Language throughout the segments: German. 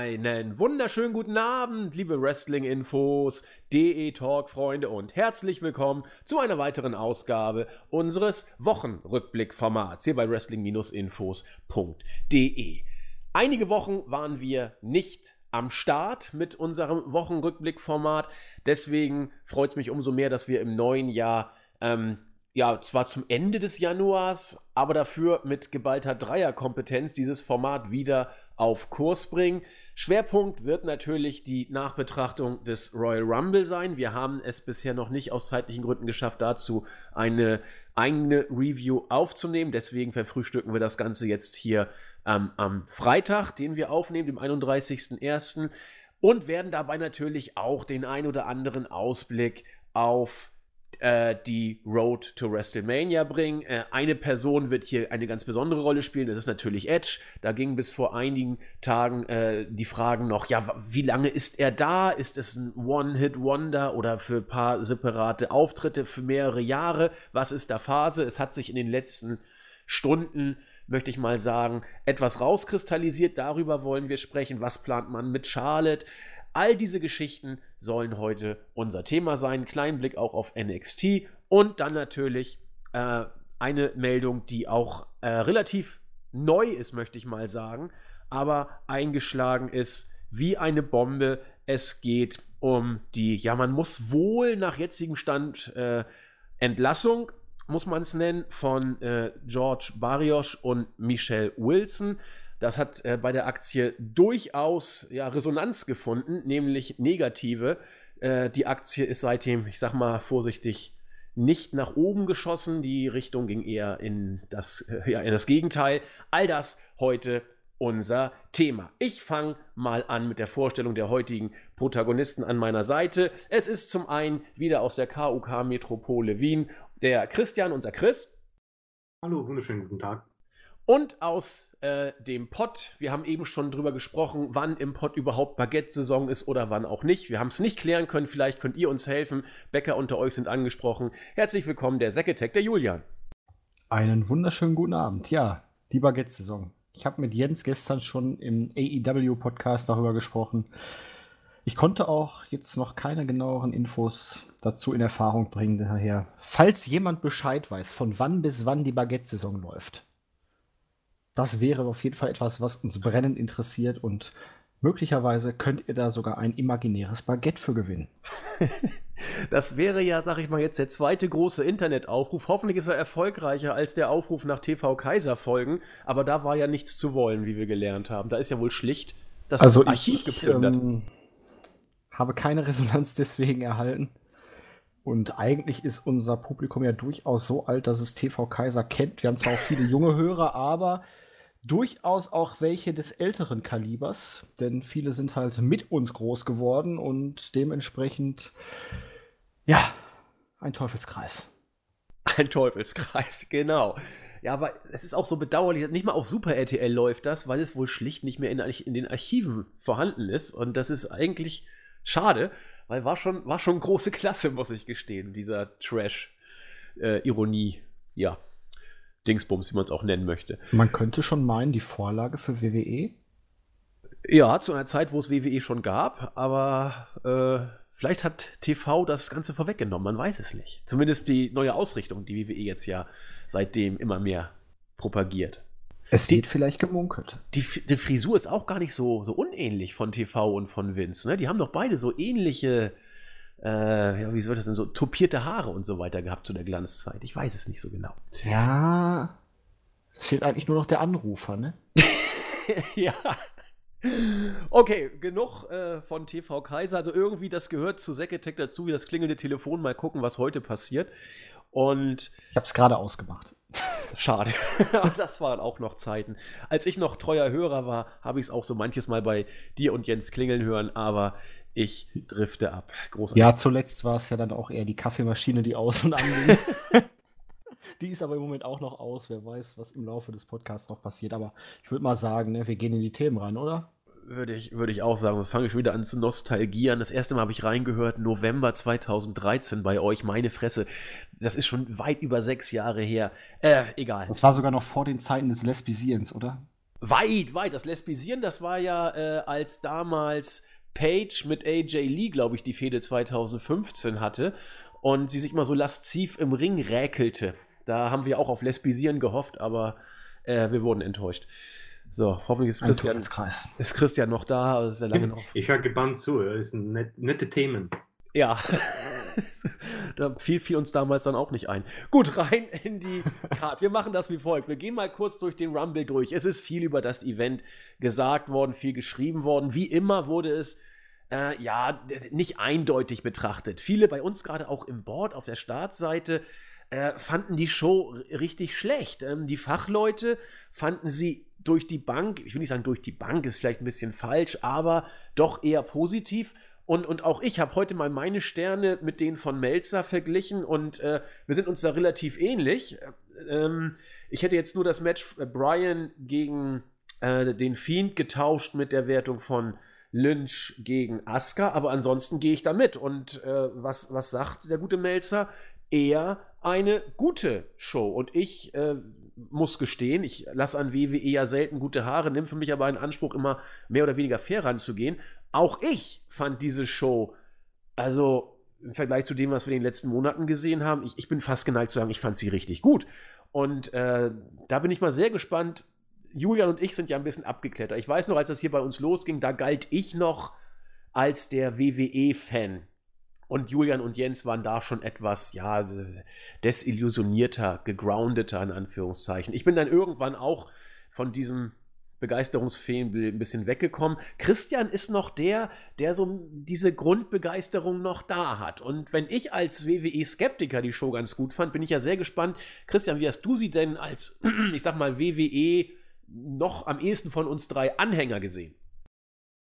Einen wunderschönen guten Abend, liebe Wrestling-Infos, DE-Talk-Freunde und herzlich willkommen zu einer weiteren Ausgabe unseres Wochenrückblick-Formats hier bei Wrestling-Infos.de. Einige Wochen waren wir nicht am Start mit unserem Wochenrückblick-Format, deswegen freut es mich umso mehr, dass wir im neuen Jahr ähm, ja, zwar zum Ende des Januars, aber dafür mit geballter Dreierkompetenz dieses Format wieder auf Kurs bringen. Schwerpunkt wird natürlich die Nachbetrachtung des Royal Rumble sein. Wir haben es bisher noch nicht aus zeitlichen Gründen geschafft, dazu eine eigene Review aufzunehmen. Deswegen verfrühstücken wir das Ganze jetzt hier ähm, am Freitag, den wir aufnehmen, dem 31.01. Und werden dabei natürlich auch den ein oder anderen Ausblick auf äh, die Road to WrestleMania bringen. Äh, eine Person wird hier eine ganz besondere Rolle spielen, das ist natürlich Edge. Da ging bis vor einigen Tagen äh, die Fragen noch, ja, wie lange ist er da? Ist es ein One-Hit-Wonder oder für ein paar separate Auftritte für mehrere Jahre? Was ist da Phase? Es hat sich in den letzten Stunden möchte ich mal sagen, etwas rauskristallisiert. Darüber wollen wir sprechen. Was plant man mit Charlotte? All diese Geschichten sollen heute unser Thema sein. Kleinen Blick auch auf NXT und dann natürlich äh, eine Meldung, die auch äh, relativ neu ist, möchte ich mal sagen, aber eingeschlagen ist wie eine Bombe. Es geht um die, ja, man muss wohl nach jetzigem Stand äh, Entlassung, muss man es nennen, von äh, George Barrios und Michelle Wilson. Das hat äh, bei der Aktie durchaus ja, Resonanz gefunden, nämlich negative. Äh, die Aktie ist seitdem, ich sag mal vorsichtig, nicht nach oben geschossen. Die Richtung ging eher in das, äh, ja, in das Gegenteil. All das heute unser Thema. Ich fange mal an mit der Vorstellung der heutigen Protagonisten an meiner Seite. Es ist zum einen wieder aus der KUK Metropole Wien der Christian, unser Chris. Hallo, wunderschönen guten Tag. Und aus äh, dem Pott, wir haben eben schon drüber gesprochen, wann im Pott überhaupt Baguette-Saison ist oder wann auch nicht. Wir haben es nicht klären können, vielleicht könnt ihr uns helfen. Bäcker unter euch sind angesprochen. Herzlich willkommen, der Säcketech, der Julian. Einen wunderschönen guten Abend. Ja, die Baguette-Saison. Ich habe mit Jens gestern schon im AEW-Podcast darüber gesprochen. Ich konnte auch jetzt noch keine genaueren Infos dazu in Erfahrung bringen. Daher, falls jemand Bescheid weiß, von wann bis wann die Baguette-Saison läuft, das wäre auf jeden Fall etwas, was uns brennend interessiert und möglicherweise könnt ihr da sogar ein imaginäres Baguette für gewinnen. das wäre ja, sag ich mal, jetzt der zweite große Internetaufruf. Hoffentlich ist er erfolgreicher als der Aufruf nach TV Kaiser folgen, aber da war ja nichts zu wollen, wie wir gelernt haben. Da ist ja wohl schlicht das also Archiv ich, geplündert. Ähm, habe keine Resonanz deswegen erhalten. Und eigentlich ist unser Publikum ja durchaus so alt, dass es TV Kaiser kennt. Wir haben zwar auch viele junge Hörer, aber durchaus auch welche des älteren Kalibers, denn viele sind halt mit uns groß geworden und dementsprechend, ja, ein Teufelskreis. Ein Teufelskreis, genau. Ja, aber es ist auch so bedauerlich, nicht mal auf Super RTL läuft das, weil es wohl schlicht nicht mehr in, in den Archiven vorhanden ist. Und das ist eigentlich schade, weil war schon, war schon große Klasse, muss ich gestehen, dieser Trash-Ironie, äh, ja, Dingsbums, wie man es auch nennen möchte. Man könnte schon meinen, die Vorlage für WWE? Ja, zu einer Zeit, wo es WWE schon gab, aber äh, vielleicht hat TV das Ganze vorweggenommen, man weiß es nicht. Zumindest die neue Ausrichtung, die WWE jetzt ja seitdem immer mehr propagiert. Es wird vielleicht gemunkelt. Die, die, Frisur ist auch gar nicht so, so unähnlich von TV und von Vince. Ne? Die haben doch beide so ähnliche, äh, ja, wie soll das denn so, topierte Haare und so weiter gehabt zu der Glanzzeit. Ich weiß es nicht so genau. Ja, es fehlt eigentlich nur noch der Anrufer, ne? ja. Okay, genug äh, von TV Kaiser. Also irgendwie, das gehört zu Seketech dazu, wie das klingelnde Telefon. Mal gucken, was heute passiert. Und ich habe es gerade ausgemacht. Schade. Aber das waren auch noch Zeiten. Als ich noch treuer Hörer war, habe ich es auch so manches Mal bei dir und Jens klingeln hören, aber ich drifte ab. Großartig. Ja, zuletzt war es ja dann auch eher die Kaffeemaschine, die aus und anging. die ist aber im Moment auch noch aus. Wer weiß, was im Laufe des Podcasts noch passiert. Aber ich würde mal sagen, ne, wir gehen in die Themen rein, oder? Würde ich, würde ich auch sagen. Jetzt fange ich wieder an zu nostalgieren. Das erste Mal habe ich reingehört, November 2013 bei euch. Meine Fresse. Das ist schon weit über sechs Jahre her. Äh, egal. Das war sogar noch vor den Zeiten des Lesbisiens, oder? Weit, weit. Das Lesbisieren, das war ja äh, als damals Page mit AJ Lee, glaube ich, die Fehde 2015 hatte und sie sich mal so lasziv im Ring räkelte. Da haben wir auch auf Lesbisieren gehofft, aber äh, wir wurden enttäuscht. So, hoffentlich ist Christian, ist Christian noch da. Ist lange noch. Ich höre gebannt zu, das sind net, nette Themen. Ja. da fiel, fiel uns damals dann auch nicht ein. Gut, rein in die Card. Wir machen das wie folgt. Wir gehen mal kurz durch den Rumble durch. Es ist viel über das Event gesagt worden, viel geschrieben worden. Wie immer wurde es äh, ja nicht eindeutig betrachtet. Viele bei uns gerade auch im Board auf der Startseite äh, fanden die Show richtig schlecht. Ähm, die Fachleute fanden sie durch die Bank, ich will nicht sagen durch die Bank, ist vielleicht ein bisschen falsch, aber doch eher positiv. Und, und auch ich habe heute mal meine Sterne mit denen von Melzer verglichen und äh, wir sind uns da relativ ähnlich. Ähm, ich hätte jetzt nur das Match äh, Brian gegen äh, den Fiend getauscht mit der Wertung von Lynch gegen Asuka, aber ansonsten gehe ich da mit. Und äh, was, was sagt der gute Melzer? Eher eine gute Show. Und ich äh, muss gestehen, ich lasse an WWE ja selten gute Haare, nehme für mich aber einen Anspruch, immer mehr oder weniger fair ranzugehen. Auch ich fand diese Show, also im Vergleich zu dem, was wir in den letzten Monaten gesehen haben, ich, ich bin fast geneigt zu sagen, ich fand sie richtig gut. Und äh, da bin ich mal sehr gespannt. Julian und ich sind ja ein bisschen abgeklettert. Ich weiß noch, als das hier bei uns losging, da galt ich noch als der WWE-Fan. Und Julian und Jens waren da schon etwas, ja, desillusionierter, gegroundeter, in Anführungszeichen. Ich bin dann irgendwann auch von diesem Begeisterungsfehl ein bisschen weggekommen. Christian ist noch der, der so diese Grundbegeisterung noch da hat. Und wenn ich als WWE-Skeptiker die Show ganz gut fand, bin ich ja sehr gespannt. Christian, wie hast du sie denn als, ich sag mal, WWE noch am ehesten von uns drei Anhänger gesehen?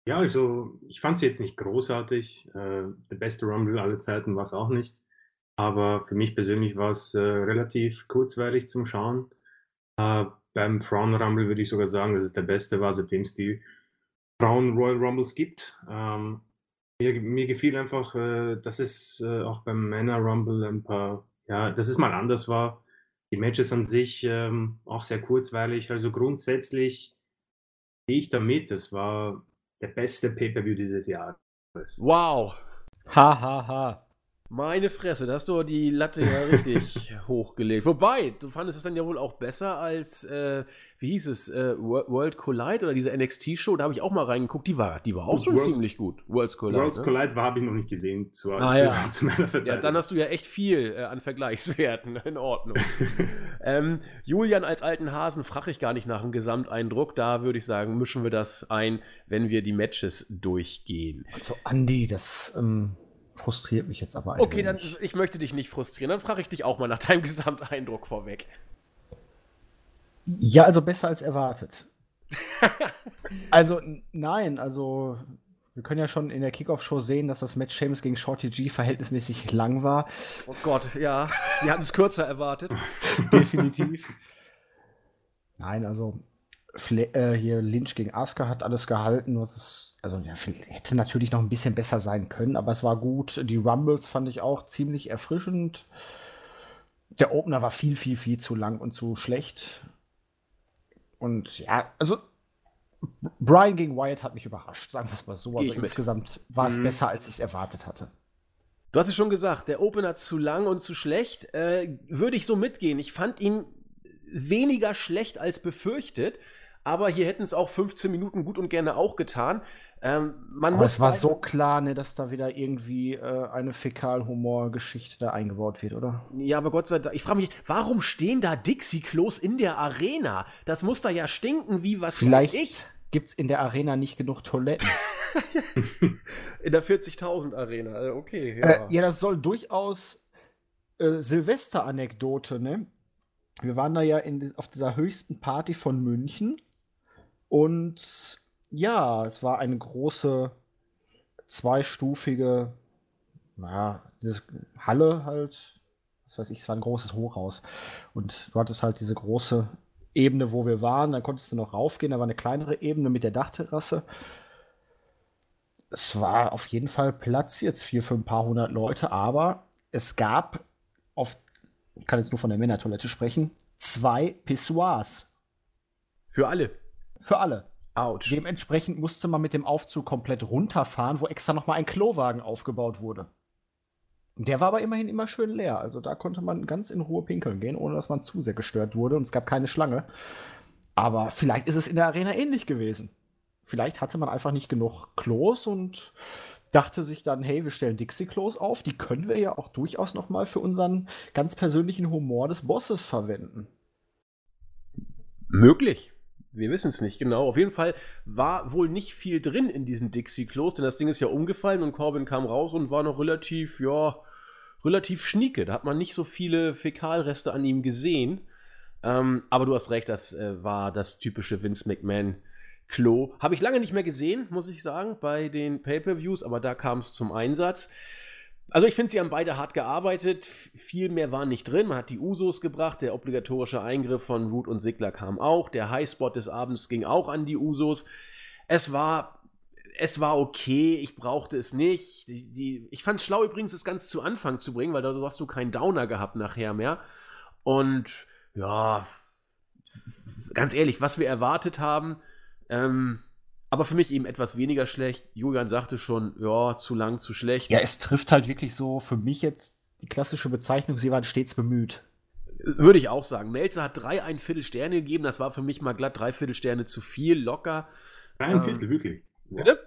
Ja, also ich fand sie jetzt nicht großartig. Äh, der beste Rumble aller Zeiten war es auch nicht. Aber für mich persönlich war es äh, relativ kurzweilig zum Schauen. Äh, beim Frauen Rumble würde ich sogar sagen, dass es der beste war, seitdem es die Frauen Royal Rumbles gibt. Ähm, mir, mir, gefiel einfach, äh, dass es äh, auch beim Männer Rumble ein paar, ja, dass es mal anders war. Die Matches an sich ähm, auch sehr kurzweilig. Also grundsätzlich gehe ich damit. Das war der beste Pay-Per-View dieses Jahres. Wow. Ha, ha, ha. Meine Fresse, da hast du die Latte ja richtig hochgelegt. Wobei, du fandest es dann ja wohl auch besser als, äh, wie hieß es, äh, World Collide oder diese NXT-Show, da habe ich auch mal reingeguckt, die war, die war auch schon World's, ziemlich gut. Worlds Collide. Worlds ne? Collide war, habe ich noch nicht gesehen, zu, ah, zu, ja. zu, meiner Verteidigung. Ja, dann hast du ja echt viel äh, an Vergleichswerten, in Ordnung. ähm, Julian als alten Hasen frage ich gar nicht nach dem Gesamteindruck, da würde ich sagen, mischen wir das ein, wenn wir die Matches durchgehen. Also Andi, das... Ähm frustriert mich jetzt aber Okay, dann ich möchte dich nicht frustrieren. Dann frage ich dich auch mal nach deinem Gesamteindruck vorweg. Ja, also besser als erwartet. also nein, also wir können ja schon in der Kickoff-Show sehen, dass das Match Seamus gegen Shorty G verhältnismäßig lang war. Oh Gott, ja. Wir hatten es kürzer erwartet. Definitiv. Nein, also Fle äh, hier Lynch gegen Asuka hat alles gehalten, was es also ja, hätte natürlich noch ein bisschen besser sein können, aber es war gut. Die Rumbles fand ich auch ziemlich erfrischend. Der Opener war viel, viel, viel zu lang und zu schlecht. Und ja, also Brian gegen Wyatt hat mich überrascht, sagen wir es mal so. Also insgesamt war es mhm. besser, als ich es erwartet hatte. Du hast es schon gesagt, der Opener zu lang und zu schlecht. Äh, würde ich so mitgehen. Ich fand ihn weniger schlecht als befürchtet. Aber hier hätten es auch 15 Minuten gut und gerne auch getan. Ähm, man Aber es war so klar, ne, dass da wieder irgendwie äh, eine Fäkalhumor-Geschichte da eingebaut wird, oder? Ja, aber Gott sei Dank. Ich frage mich, warum stehen da Dixie-Klos in der Arena? Das muss da ja stinken wie was Vielleicht weiß ich. Gibt es in der Arena nicht genug Toiletten? in der 40.000 Arena, äh, okay. Ja. Äh, ja, das soll durchaus äh, Silvester-Anekdote, ne? Wir waren da ja in, auf dieser höchsten Party von München und ja, es war eine große, zweistufige, naja, Halle halt. Was weiß ich, es war ein großes Hochhaus. Und du hattest halt diese große Ebene, wo wir waren. Dann konntest du noch raufgehen. Da war eine kleinere Ebene mit der Dachterrasse. Es war auf jeden Fall Platz jetzt für, für ein paar hundert Leute, aber es gab auf, ich kann jetzt nur von der Männertoilette sprechen, zwei Pissoirs. Für alle. Für alle. Autsch. Dementsprechend musste man mit dem Aufzug komplett runterfahren, wo extra nochmal ein Klowagen aufgebaut wurde. Der war aber immerhin immer schön leer. Also da konnte man ganz in Ruhe pinkeln gehen, ohne dass man zu sehr gestört wurde und es gab keine Schlange. Aber vielleicht ist es in der Arena ähnlich gewesen. Vielleicht hatte man einfach nicht genug Klos und dachte sich dann, hey, wir stellen Dixie-Klos auf. Die können wir ja auch durchaus noch mal für unseren ganz persönlichen Humor des Bosses verwenden. Möglich. Wir wissen es nicht genau. Auf jeden Fall war wohl nicht viel drin in diesen Dixie-Klos, denn das Ding ist ja umgefallen und Corbin kam raus und war noch relativ, ja, relativ schnieke. Da hat man nicht so viele Fäkalreste an ihm gesehen. Ähm, aber du hast recht, das äh, war das typische Vince McMahon. Klo. Habe ich lange nicht mehr gesehen, muss ich sagen, bei den Pay-Per-Views, aber da kam es zum Einsatz. Also ich finde, sie haben beide hart gearbeitet. Viel mehr war nicht drin. Man hat die Usos gebracht. Der obligatorische Eingriff von Root und Sigler kam auch. Der Highspot des Abends ging auch an die Usos. Es war es war okay, ich brauchte es nicht. Die, die, ich fand es schlau übrigens, es ganz zu Anfang zu bringen, weil da hast du keinen Downer gehabt nachher mehr. Und ja, ganz ehrlich, was wir erwartet haben, ähm, aber für mich eben etwas weniger schlecht. Julian sagte schon, ja, zu lang, zu schlecht. Ja, es trifft halt wirklich so für mich jetzt die klassische Bezeichnung, sie waren stets bemüht. Würde ich auch sagen. Melzer hat drei ein Viertel Sterne gegeben. Das war für mich mal glatt drei Viertel Sterne zu viel, locker. Drei ein ähm, Viertel, wirklich. Bitte?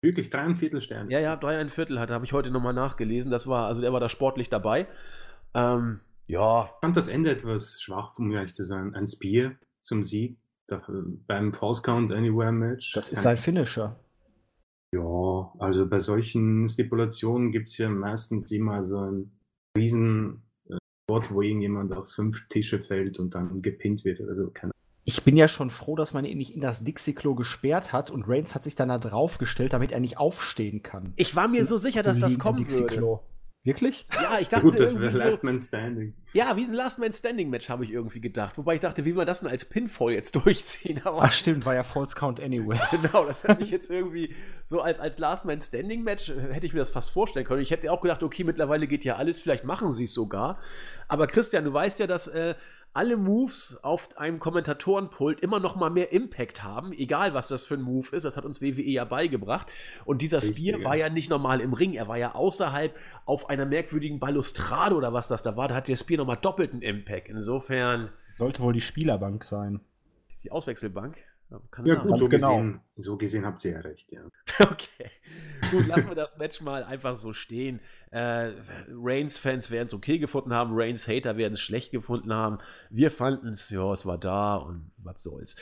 Wirklich drei ein Viertel Sterne. Ja, ja, drei ein Viertel hat, habe ich heute nochmal nachgelesen. Das war, also der war da sportlich dabei. Ähm, ja. Ich fand das Ende etwas schwach, um ehrlich zu sein. Ein Spear zum Sieg beim False Count Anywhere Match. Das ist sein Finisher. Ja, also bei solchen Stipulationen gibt es ja meistens immer so ein riesen äh, Spot, wo irgendjemand auf fünf Tische fällt und dann gepinnt wird. Also keine ich bin ja schon froh, dass man ihn nicht in das Dixie-Klo gesperrt hat und Reigns hat sich dann da draufgestellt, damit er nicht aufstehen kann. Ich war mir so sicher, dass das kommen würde. Wirklich? Ja, ich dachte. Gut, das wäre so, Last Man Standing. Ja, wie ein Last Man Standing Match habe ich irgendwie gedacht. Wobei ich dachte, wie man das denn als Pinfall jetzt durchziehen? Aber Ach, stimmt, war ja False Count Anyway. genau, das hätte ich jetzt irgendwie so als, als Last Man Standing Match äh, hätte ich mir das fast vorstellen können. Ich hätte auch gedacht, okay, mittlerweile geht ja alles, vielleicht machen sie es sogar. Aber Christian, du weißt ja, dass äh, alle Moves auf einem Kommentatorenpult immer noch mal mehr Impact haben, egal was das für ein Move ist. Das hat uns WWE ja beigebracht. Und dieser Spear war ja nicht normal im Ring, er war ja außerhalb auf einer merkwürdigen Balustrade oder was das da war. Da hat der Spear noch mal doppelten Impact. Insofern sollte wohl die Spielerbank sein. Die Auswechselbank. Kann ja, gut, so genau. gesehen, so gesehen habt ihr ja recht, ja. okay. Gut, lassen wir das Match mal einfach so stehen. Äh, Reigns-Fans werden es okay gefunden haben, Reigns-Hater werden es schlecht gefunden haben. Wir fanden es, ja, es war da und was soll's.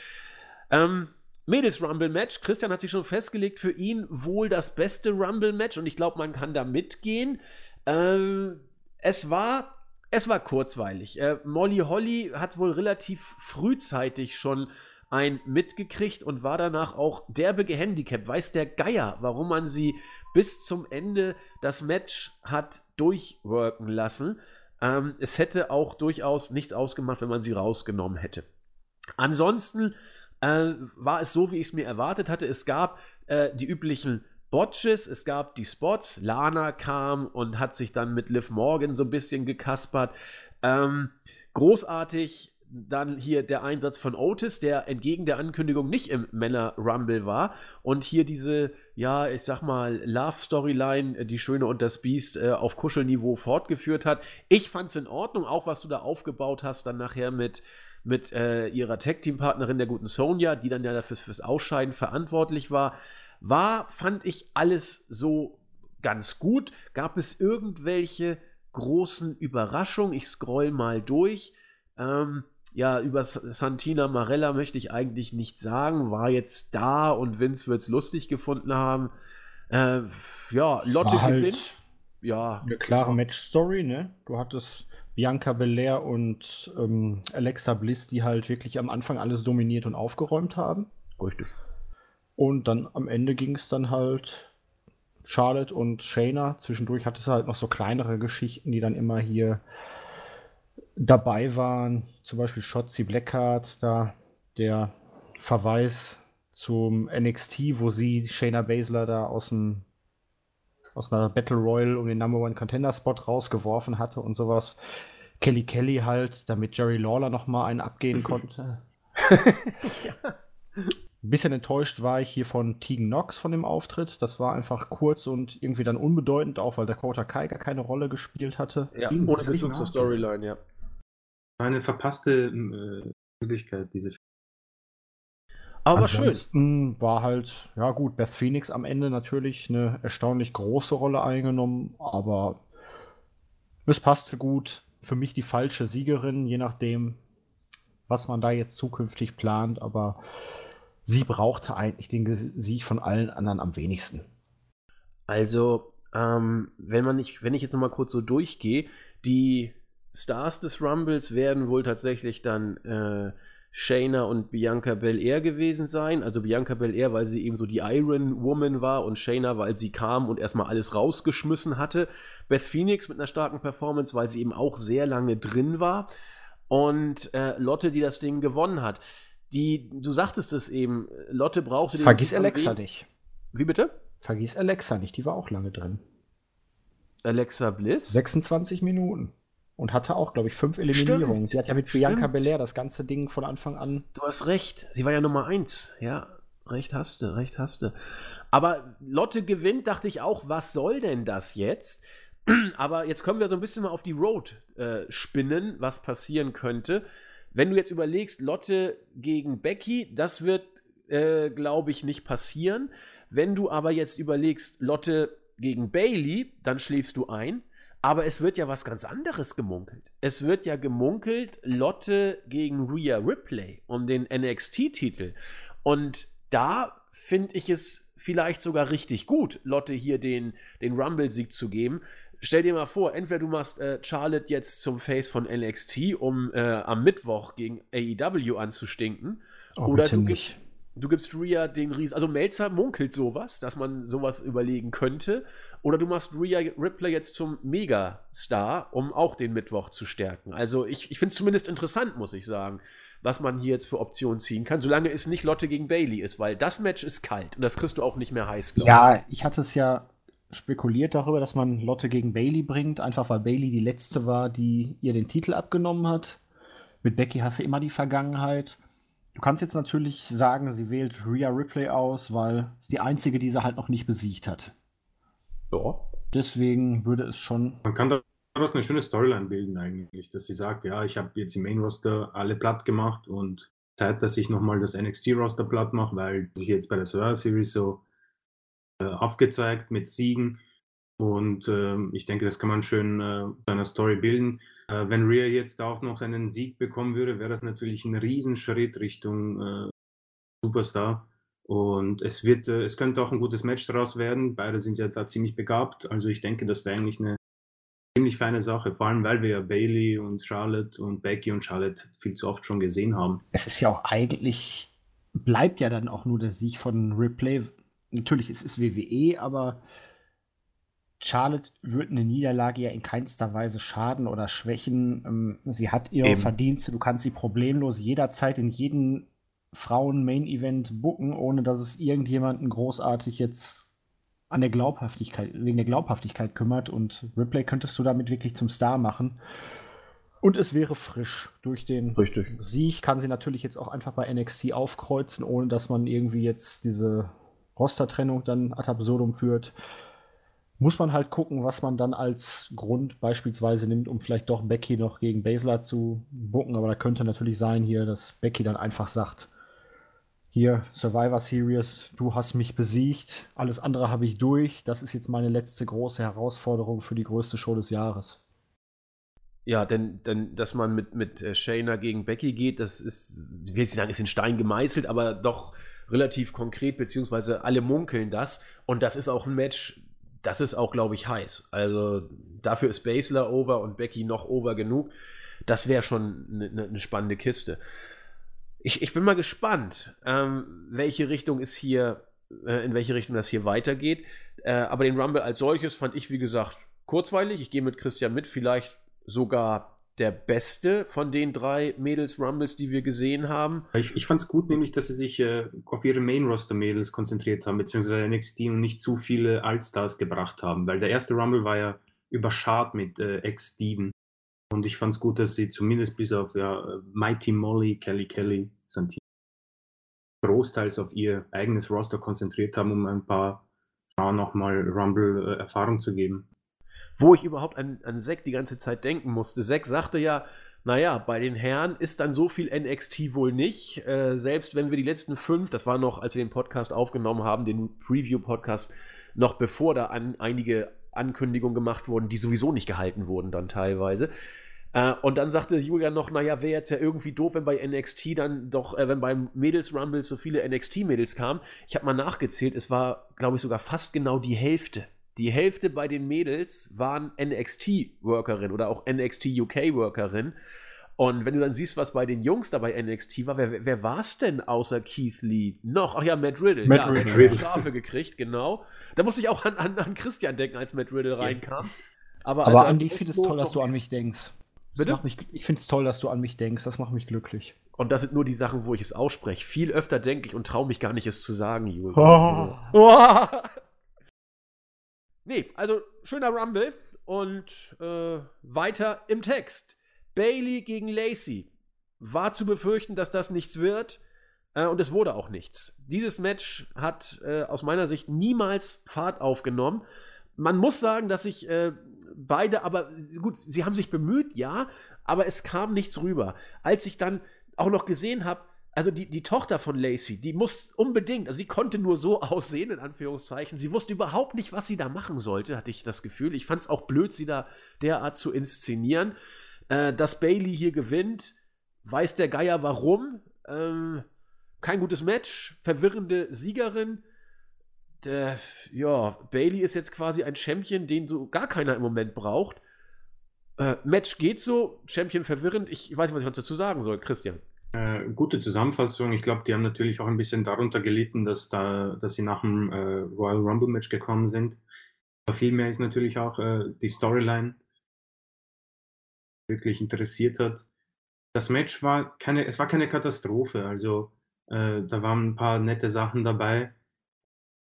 Ähm, Mädels Rumble Match. Christian hat sich schon festgelegt, für ihn wohl das beste Rumble Match und ich glaube, man kann da mitgehen. Ähm, es war, es war kurzweilig. Äh, Molly Holly hat wohl relativ frühzeitig schon ein mitgekriegt und war danach auch derbe gehandicapt. Weiß der Geier, warum man sie bis zum Ende das Match hat durchworken lassen. Ähm, es hätte auch durchaus nichts ausgemacht, wenn man sie rausgenommen hätte. Ansonsten äh, war es so, wie ich es mir erwartet hatte. Es gab äh, die üblichen Botches, es gab die Spots. Lana kam und hat sich dann mit Liv Morgan so ein bisschen gekaspert. Ähm, großartig dann hier der Einsatz von Otis, der entgegen der Ankündigung nicht im Männer Rumble war und hier diese, ja, ich sag mal, Love-Storyline, äh, die Schöne und das Biest, äh, auf Kuschelniveau fortgeführt hat. Ich fand's in Ordnung, auch was du da aufgebaut hast, dann nachher mit, mit äh, ihrer Tag-Team-Partnerin, der guten Sonja, die dann ja dafür fürs Ausscheiden verantwortlich war. War, fand ich alles so ganz gut. Gab es irgendwelche großen Überraschungen? Ich scroll mal durch. Ähm, ja, über Santina Marella möchte ich eigentlich nicht sagen. War jetzt da und Vince wird es lustig gefunden haben. Äh, ja, Lotte halt gewinnt. Ja. Eine klare Match-Story, ne? Du hattest Bianca Belair und ähm, Alexa Bliss, die halt wirklich am Anfang alles dominiert und aufgeräumt haben. Richtig. Und dann am Ende ging es dann halt Charlotte und Shayna. Zwischendurch hattest du halt noch so kleinere Geschichten, die dann immer hier dabei waren, zum Beispiel Shotzi Blackheart, da der Verweis zum NXT, wo sie Shayna Baszler da aus dem aus einer Battle Royal um den Number One Contender Spot rausgeworfen hatte und sowas. Kelly Kelly halt, damit Jerry Lawler noch mal einen abgehen konnte. ja. Ein bisschen enttäuscht war ich hier von Tegan Knox von dem Auftritt. Das war einfach kurz und irgendwie dann unbedeutend, auch weil Dakota Kai gar keine Rolle gespielt hatte. Ja, ohne Bezug zur Storyline, ja. Eine verpasste äh, Möglichkeit, diese Aber war schön. Ansonsten war halt, ja gut, Beth Phoenix am Ende natürlich eine erstaunlich große Rolle eingenommen, aber es passte gut. Für mich die falsche Siegerin, je nachdem, was man da jetzt zukünftig plant, aber sie brauchte eigentlich den Sieg von allen anderen am wenigsten. Also, ähm, wenn man nicht, wenn ich jetzt noch mal kurz so durchgehe, die Stars des Rumbles werden wohl tatsächlich dann äh, Shayna und Bianca Belair gewesen sein. Also Bianca Belair, weil sie eben so die Iron Woman war und Shayna, weil sie kam und erstmal alles rausgeschmissen hatte. Beth Phoenix mit einer starken Performance, weil sie eben auch sehr lange drin war. Und äh, Lotte, die das Ding gewonnen hat. Die, du sagtest es eben, Lotte brauchte den Vergiss Alexa wen- nicht. Wie bitte? Vergiss Alexa nicht, die war auch lange drin. Alexa Bliss? 26 Minuten. Und hatte auch, glaube ich, fünf Eliminierungen. Stimmt. Die hat ja mit Bianca Stimmt. Belair das ganze Ding von Anfang an. Du hast recht. Sie war ja Nummer eins. Ja, recht hast du, recht hast du. Aber Lotte gewinnt, dachte ich auch, was soll denn das jetzt? Aber jetzt können wir so ein bisschen mal auf die Road äh, spinnen, was passieren könnte. Wenn du jetzt überlegst, Lotte gegen Becky, das wird, äh, glaube ich, nicht passieren. Wenn du aber jetzt überlegst, Lotte gegen Bailey, dann schläfst du ein. Aber es wird ja was ganz anderes gemunkelt. Es wird ja gemunkelt, Lotte gegen Rhea Ripley um den NXT-Titel. Und da finde ich es vielleicht sogar richtig gut, Lotte hier den, den Rumble-Sieg zu geben. Stell dir mal vor, entweder du machst äh, Charlotte jetzt zum Face von NXT, um äh, am Mittwoch gegen AEW anzustinken. Oh, Oder du gibst, du gibst Rhea den Riesen. Also Melzer munkelt sowas, dass man sowas überlegen könnte. Oder du machst Rhea Ripley jetzt zum Megastar, um auch den Mittwoch zu stärken. Also ich, ich finde es zumindest interessant, muss ich sagen, was man hier jetzt für Optionen ziehen kann, solange es nicht Lotte gegen Bailey ist, weil das Match ist kalt und das kriegst du auch nicht mehr heiß, glaube Ja, ich hatte es ja spekuliert darüber, dass man Lotte gegen Bailey bringt, einfach weil Bailey die letzte war, die ihr den Titel abgenommen hat. Mit Becky hast du immer die Vergangenheit. Du kannst jetzt natürlich sagen, sie wählt Rhea Ripley aus, weil es die einzige, die sie halt noch nicht besiegt hat. Ja. Deswegen würde es schon. Man kann daraus eine schöne Storyline bilden eigentlich, dass sie sagt, ja, ich habe jetzt im Main Roster alle platt gemacht und Zeit, dass ich nochmal das NXT Roster platt mache, weil sich jetzt bei der Survivor Series so äh, aufgezeigt mit Siegen und ähm, ich denke, das kann man schön äh, zu einer Story bilden. Äh, wenn Rhea jetzt auch noch einen Sieg bekommen würde, wäre das natürlich ein Riesenschritt Richtung äh, Superstar. Und es wird, äh, es könnte auch ein gutes Match daraus werden. Beide sind ja da ziemlich begabt. Also ich denke, das wäre eigentlich eine ziemlich feine Sache. Vor allem, weil wir ja Bailey und Charlotte und Becky und Charlotte viel zu oft schon gesehen haben. Es ist ja auch eigentlich, bleibt ja dann auch nur der Sieg von Ripley. Natürlich, es ist WWE, aber Charlotte wird eine Niederlage ja in keinster Weise schaden oder schwächen. Ähm, Sie hat ihre Eben. Verdienste. Du kannst sie problemlos jederzeit in jeden Frauen-Main-Event booken, ohne dass es irgendjemanden großartig jetzt an der Glaubhaftigkeit, wegen der Glaubhaftigkeit kümmert. Und Ripley könntest du damit wirklich zum Star machen. Und es wäre frisch. Durch den Richtig. Sieg kann sie natürlich jetzt auch einfach bei NXT aufkreuzen, ohne dass man irgendwie jetzt diese Rostertrennung dann ad absurdum führt. Muss man halt gucken, was man dann als Grund beispielsweise nimmt, um vielleicht doch Becky noch gegen Baszler zu bucken. Aber da könnte natürlich sein hier, dass Becky dann einfach sagt, hier, Survivor Series, du hast mich besiegt, alles andere habe ich durch. Das ist jetzt meine letzte große Herausforderung für die größte Show des Jahres. Ja, denn, denn dass man mit, mit äh, Shayna gegen Becky geht, das ist, ich will nicht sagen, ist in Stein gemeißelt, aber doch relativ konkret, beziehungsweise alle munkeln das. Und das ist auch ein Match, das ist auch, glaube ich, heiß. Also dafür ist Baszler over und Becky noch over genug. Das wäre schon eine ne, ne spannende Kiste. Ich, ich bin mal gespannt, ähm, welche Richtung es hier, äh, in welche Richtung das hier weitergeht. Äh, aber den Rumble als solches fand ich, wie gesagt, kurzweilig. Ich gehe mit Christian mit, vielleicht sogar der beste von den drei Mädels-Rumbles, die wir gesehen haben. Ich, ich fand es gut, nämlich, dass sie sich äh, auf ihre Main-Roster-Mädels konzentriert haben, beziehungsweise NXT und nicht zu viele Allstars gebracht haben, weil der erste Rumble war ja überschart mit äh, Ex-Steven. Und ich fand es gut, dass sie zumindest bis auf ja, äh, Mighty Molly, Kelly Kelly, Santino großteils auf ihr eigenes Roster konzentriert haben, um ein paar Frauen nochmal Rumble-Erfahrung zu geben. Wo ich überhaupt an, an Zack die ganze Zeit denken musste. Zack sagte ja, naja, bei den Herren ist dann so viel NXT wohl nicht. Äh, selbst wenn wir die letzten fünf, das war noch, als wir den Podcast aufgenommen haben, den Preview-Podcast, noch bevor da an, einige Ankündigungen gemacht wurden, die sowieso nicht gehalten wurden dann teilweise. Äh, und dann sagte Julian noch, naja, wäre jetzt ja irgendwie doof, wenn bei NXT dann doch, äh, wenn beim Mädels Rumble so viele NXT-Mädels kamen. Ich habe mal nachgezählt, es war, glaube ich, sogar fast genau die Hälfte. Die Hälfte bei den Mädels waren NXT-Workerin oder auch NXT UK-Workerin. Und wenn du dann siehst, was bei den Jungs da bei NXT war, wer, wer war es denn außer Keith Lee noch? Ach ja, Matt Riddle. Matt ja, Riddle. Riddle. Strafe gekriegt, genau. Da musste ich auch an, an, an Christian denken, als Matt Riddle reinkam. Aber, Aber Andi, ich finde es toll, dass du an mich denkst. Bitte? Mich, ich finde es toll, dass du an mich denkst. Das macht mich glücklich. Und das sind nur die Sachen, wo ich es ausspreche. Viel öfter denke ich und traue mich gar nicht, es zu sagen, Julian. Oh. Oh. Nee, also schöner Rumble und äh, weiter im Text. Bailey gegen Lacey. War zu befürchten, dass das nichts wird. Äh, und es wurde auch nichts. Dieses Match hat äh, aus meiner Sicht niemals Fahrt aufgenommen. Man muss sagen, dass ich äh, beide, aber gut, sie haben sich bemüht, ja, aber es kam nichts rüber. Als ich dann auch noch gesehen habe, also die, die Tochter von Lacey, die muss unbedingt, also die konnte nur so aussehen, in Anführungszeichen. Sie wusste überhaupt nicht, was sie da machen sollte, hatte ich das Gefühl. Ich fand es auch blöd, sie da derart zu inszenieren. Äh, dass Bailey hier gewinnt, weiß der Geier warum. Ähm, kein gutes Match, verwirrende Siegerin. Der, ja, Bailey ist jetzt quasi ein Champion, den so gar keiner im Moment braucht. Äh, Match geht so, Champion verwirrend. Ich weiß nicht, was ich dazu sagen soll, Christian. Äh, gute Zusammenfassung. Ich glaube, die haben natürlich auch ein bisschen darunter gelitten, dass, da, dass sie nach dem äh, Royal Rumble Match gekommen sind. Aber vielmehr ist natürlich auch äh, die Storyline wirklich interessiert hat. Das Match war keine, es war keine Katastrophe. Also äh, da waren ein paar nette Sachen dabei.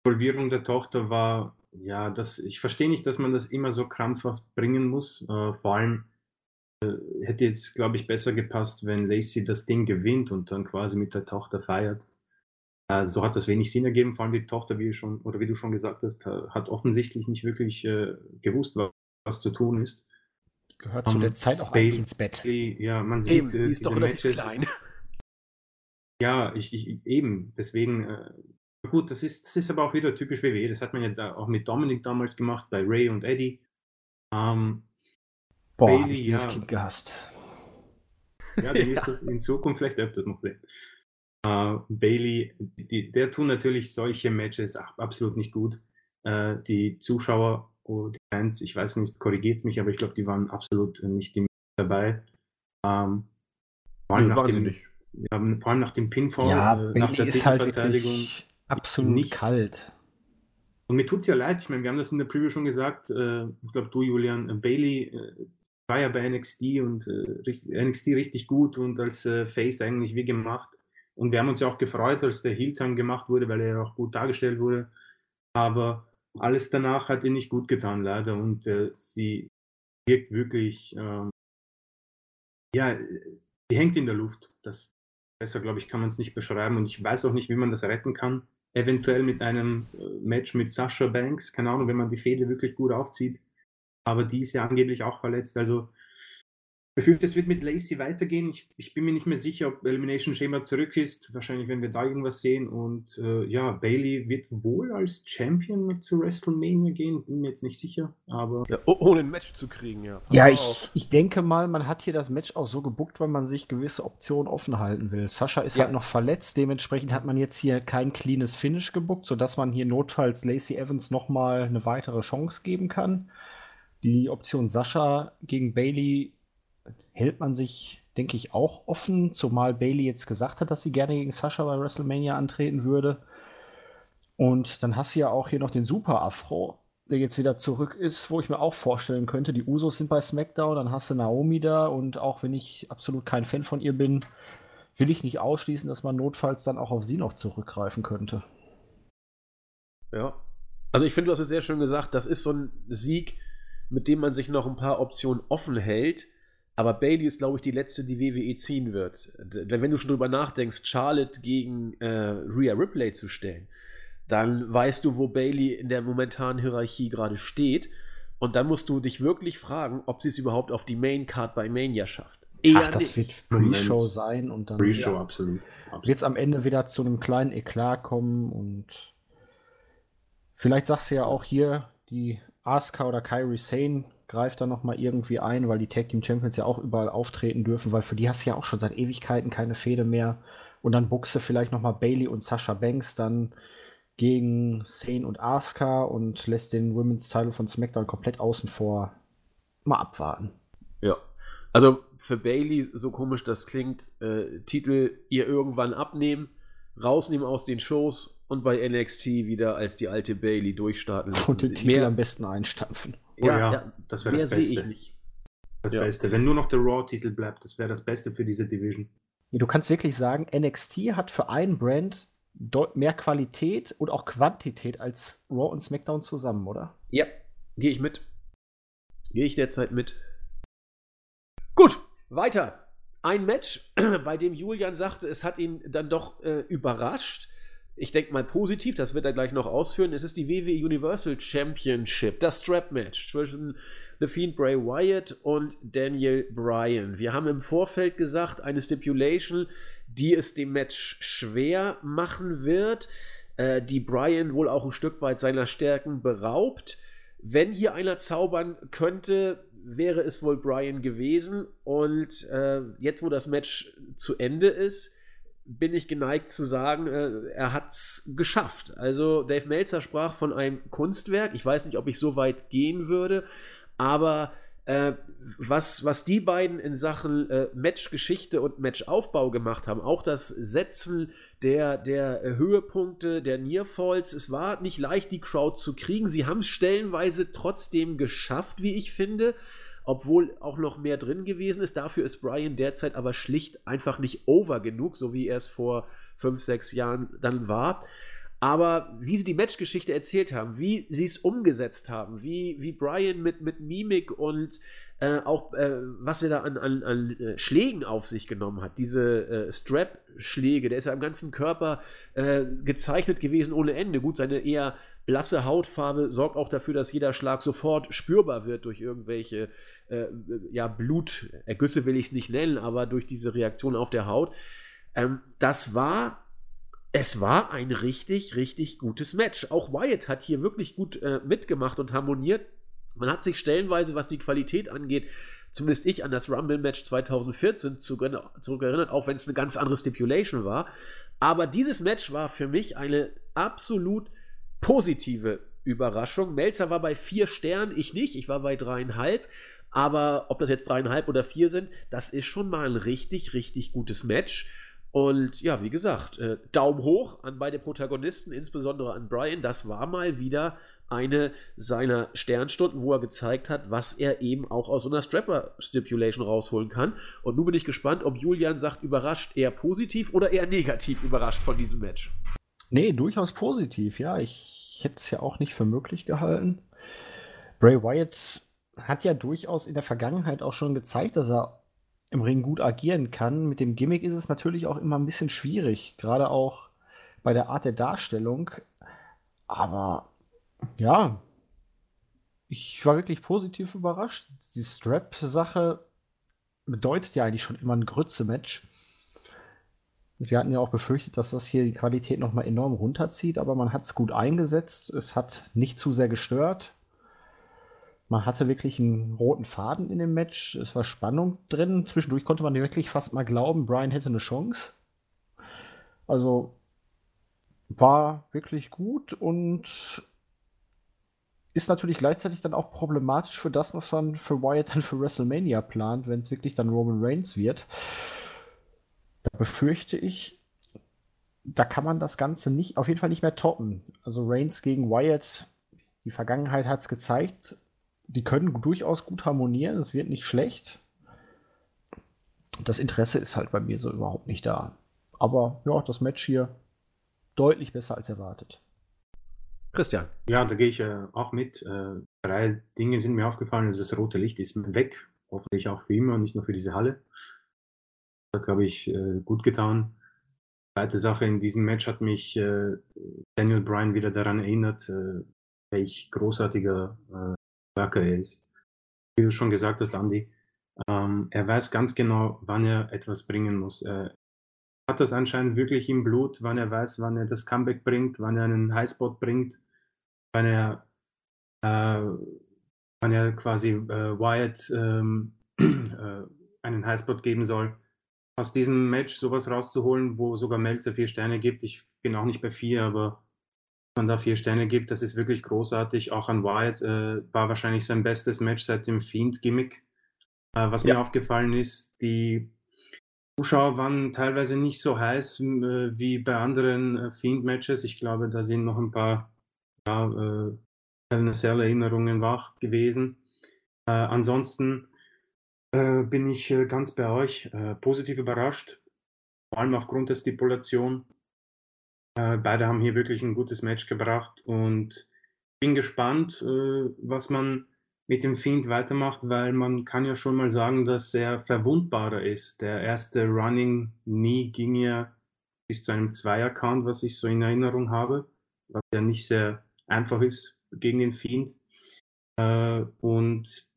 Die Involvierung der Tochter war, ja, das, ich verstehe nicht, dass man das immer so krampfhaft bringen muss. Äh, vor allem hätte jetzt, glaube ich, besser gepasst, wenn Lacey das Ding gewinnt und dann quasi mit der Tochter feiert. Äh, so hat das wenig Sinn ergeben, vor allem die Tochter, wie, schon, oder wie du schon gesagt hast, hat offensichtlich nicht wirklich äh, gewusst, was, was, zu tun ist. Gehört um, zu der Zeit auch eigentlich ins Bett. Ja, man sieht, eben, die ist doch relativ klein. Ja, ich, ich, eben, deswegen, äh, gut, das ist, das ist aber auch wieder typisch WWE, das hat man ja da auch mit Dominik damals gemacht, bei Ray und Eddie. Ähm, Boah, Bailey, hab ich dieses ja, Kind gehasst. Ja, den wirst du in Zukunft vielleicht öfters noch sehen. Uh, Bailey, die, der tut natürlich solche Matches absolut nicht gut. Uh, die Zuschauer, oh, die Fans, ich weiß nicht, korrigiert mich, aber ich glaube, die waren absolut nicht dabei. Um, vor, allem nach dem, ja, vor allem nach dem Pinfall, ja, äh, nach der ist halt absolut nichts. kalt. Und mir tut es ja leid, ich meine, wir haben das in der Preview schon gesagt, äh, ich glaube, du, Julian, Bailey äh, war ja bei NXT und äh, NXT richtig gut und als äh, Face eigentlich wie gemacht. Und wir haben uns ja auch gefreut, als der Heel-Turn gemacht wurde, weil er ja auch gut dargestellt wurde. Aber alles danach hat ihr nicht gut getan, leider. Und äh, sie wirkt wirklich, ähm, ja, sie hängt in der Luft. Das besser, glaube ich, kann man es nicht beschreiben. Und ich weiß auch nicht, wie man das retten kann. Eventuell mit einem äh, Match mit Sasha Banks, keine Ahnung, wenn man die Fehde wirklich gut aufzieht aber die ist ja angeblich auch verletzt. Also befürchte, es wird mit Lacey weitergehen. Ich, ich, bin mir nicht mehr sicher, ob Elimination Chamber zurück ist. Wahrscheinlich werden wir da irgendwas sehen. Und äh, ja, Bailey wird wohl als Champion zu WrestleMania gehen. Bin mir jetzt nicht sicher. Aber ja, ohne ein Match zu kriegen, ja. Ja, ich, ich denke mal, man hat hier das Match auch so gebuckt, weil man sich gewisse Optionen offen halten will. Sascha ist ja. halt noch verletzt. Dementsprechend hat man jetzt hier kein cleanes Finish gebuckt, sodass man hier notfalls Lacey Evans nochmal eine weitere Chance geben kann. Die Option Sascha gegen Bailey hält man sich, denke ich, auch offen, zumal Bailey jetzt gesagt hat, dass sie gerne gegen Sascha bei WrestleMania antreten würde. Und dann hast du ja auch hier noch den Super Afro, der jetzt wieder zurück ist, wo ich mir auch vorstellen könnte, die Usos sind bei SmackDown, dann hast du Naomi da und auch wenn ich absolut kein Fan von ihr bin, will ich nicht ausschließen, dass man notfalls dann auch auf sie noch zurückgreifen könnte. Ja. Also ich finde, du hast es sehr schön gesagt, das ist so ein Sieg, mit dem man sich noch ein paar Optionen offen hält. Aber Bailey ist, glaube ich, die letzte, die WWE ziehen wird. Wenn du schon drüber nachdenkst, Charlotte gegen äh, Rhea Ripley zu stellen, dann weißt du, wo Bailey in der momentanen Hierarchie gerade steht. Und dann musst du dich wirklich fragen, ob sie es überhaupt auf die Main Card bei Mania schafft. Eher Ach, das nicht. wird Pre-Show sein und dann Pre-Show, ja, absolut. Wird es am Ende wieder zu einem kleinen Eklat kommen und vielleicht sagst du ja auch hier, die Asuka oder Kyrie Sane greift da nochmal irgendwie ein, weil die Tag Team Champions ja auch überall auftreten dürfen, weil für die hast du ja auch schon seit Ewigkeiten keine Fehde mehr. Und dann buchst vielleicht nochmal Bailey und Sasha Banks dann gegen Sane und Asuka und lässt den Women's Title von SmackDown komplett außen vor. Mal abwarten. Ja. Also für Bailey, so komisch das klingt, äh, Titel ihr irgendwann abnehmen, rausnehmen aus den Shows und bei NXT wieder als die alte Bailey durchstarten lassen. Und den Titel Mehr, am besten einstampfen. Oh ja, ja, das wäre das Beste. Das ja. Beste. Wenn nur noch der Raw-Titel bleibt, das wäre das Beste für diese Division. Du kannst wirklich sagen, NXT hat für einen Brand mehr Qualität und auch Quantität als Raw und SmackDown zusammen, oder? Ja, gehe ich mit. Gehe ich derzeit mit. Gut, weiter. Ein Match, bei dem Julian sagte, es hat ihn dann doch äh, überrascht. Ich denke mal positiv, das wird er gleich noch ausführen. Es ist die WWE Universal Championship, das Strap-Match zwischen The Fiend Bray Wyatt und Daniel Bryan. Wir haben im Vorfeld gesagt, eine Stipulation, die es dem Match schwer machen wird, äh, die Bryan wohl auch ein Stück weit seiner Stärken beraubt. Wenn hier einer zaubern könnte, wäre es wohl Bryan gewesen. Und äh, jetzt, wo das Match zu Ende ist, bin ich geneigt zu sagen, äh, er hat es geschafft. Also Dave Meltzer sprach von einem Kunstwerk. Ich weiß nicht, ob ich so weit gehen würde, aber äh, was, was die beiden in Sachen äh, Matchgeschichte und Matchaufbau gemacht haben, auch das Setzen der, der Höhepunkte, der Nearfalls, es war nicht leicht, die Crowd zu kriegen. Sie haben es stellenweise trotzdem geschafft, wie ich finde obwohl auch noch mehr drin gewesen ist. Dafür ist Brian derzeit aber schlicht einfach nicht over genug, so wie er es vor fünf, sechs Jahren dann war. Aber wie sie die Matchgeschichte erzählt haben, wie sie es umgesetzt haben, wie, wie Brian mit, mit Mimik und äh, auch äh, was er da an, an, an äh, Schlägen auf sich genommen hat, diese äh, Strap-Schläge, der ist ja am ganzen Körper äh, gezeichnet gewesen ohne Ende. Gut, seine eher blasse Hautfarbe sorgt auch dafür, dass jeder Schlag sofort spürbar wird durch irgendwelche äh, ja, Blutergüsse will ich es nicht nennen, aber durch diese Reaktion auf der Haut. Ähm, das war es war ein richtig, richtig gutes Match. Auch Wyatt hat hier wirklich gut äh, mitgemacht und harmoniert. Man hat sich stellenweise, was die Qualität angeht, zumindest ich an das Rumble-Match 2014 zurückerinnert, auch wenn es eine ganz andere Stipulation war. Aber dieses Match war für mich eine absolut positive Überraschung. Melzer war bei vier Sternen, ich nicht, ich war bei dreieinhalb. Aber ob das jetzt dreieinhalb oder vier sind, das ist schon mal ein richtig, richtig gutes Match. Und ja, wie gesagt, äh, Daumen hoch an beide Protagonisten, insbesondere an Brian. Das war mal wieder eine seiner Sternstunden, wo er gezeigt hat, was er eben auch aus so einer Strapper-Stipulation rausholen kann. Und nun bin ich gespannt, ob Julian sagt, überrascht eher positiv oder eher negativ überrascht von diesem Match. Nee, durchaus positiv, ja. Ich hätte es ja auch nicht für möglich gehalten. Bray Wyatt hat ja durchaus in der Vergangenheit auch schon gezeigt, dass er im Ring gut agieren kann. Mit dem Gimmick ist es natürlich auch immer ein bisschen schwierig, gerade auch bei der Art der Darstellung. Aber ja, ich war wirklich positiv überrascht. Die Strap-Sache bedeutet ja eigentlich schon immer ein Grütze-Match. Wir hatten ja auch befürchtet, dass das hier die Qualität nochmal enorm runterzieht, aber man hat es gut eingesetzt. Es hat nicht zu sehr gestört. Man hatte wirklich einen roten Faden in dem Match. Es war Spannung drin. Zwischendurch konnte man wirklich fast mal glauben, Brian hätte eine Chance. Also war wirklich gut und ist natürlich gleichzeitig dann auch problematisch für das, was man für Wyatt dann für WrestleMania plant, wenn es wirklich dann Roman Reigns wird. Da befürchte ich, da kann man das Ganze nicht, auf jeden Fall nicht mehr toppen. Also Reigns gegen Wyatt, die Vergangenheit hat es gezeigt, die können durchaus gut harmonieren, es wird nicht schlecht. Das Interesse ist halt bei mir so überhaupt nicht da. Aber ja, das Match hier deutlich besser als erwartet. Christian. Ja, da gehe ich äh, auch mit. Äh, drei Dinge sind mir aufgefallen. Das rote Licht ist weg. hoffentlich auch für immer und nicht nur für diese Halle. Glaube ich, äh, gut getan. Zweite Sache in diesem Match hat mich äh, Daniel Bryan wieder daran erinnert, äh, welch großartiger Worker er ist. Wie du schon gesagt hast, Andy, ähm, er weiß ganz genau, wann er etwas bringen muss. Er hat das anscheinend wirklich im Blut, wann er weiß, wann er das Comeback bringt, wann er einen Highspot bringt, wann er, äh, wann er quasi äh, Wyatt ähm, äh, einen Highspot geben soll aus diesem Match sowas rauszuholen, wo sogar Melzer vier Sterne gibt. Ich bin auch nicht bei vier, aber man da vier Sterne gibt, das ist wirklich großartig. Auch an Wyatt äh, war wahrscheinlich sein bestes Match seit dem Fiend-Gimmick. Äh, was ja. mir aufgefallen ist, die Zuschauer waren teilweise nicht so heiß äh, wie bei anderen äh, Fiend-Matches. Ich glaube, da sind noch ein paar ja, äh, Erinnerungen wach gewesen. Äh, ansonsten äh, bin ich äh, ganz bei euch. Äh, positiv überrascht, vor allem aufgrund der Stipulation. Beide haben hier wirklich ein gutes Match gebracht und bin gespannt, was man mit dem Fiend weitermacht, weil man kann ja schon mal sagen, dass er verwundbarer ist. Der erste Running Knee ging ja bis zu einem Zweier-Count, was ich so in Erinnerung habe, was ja nicht sehr einfach ist gegen den Fiend. Und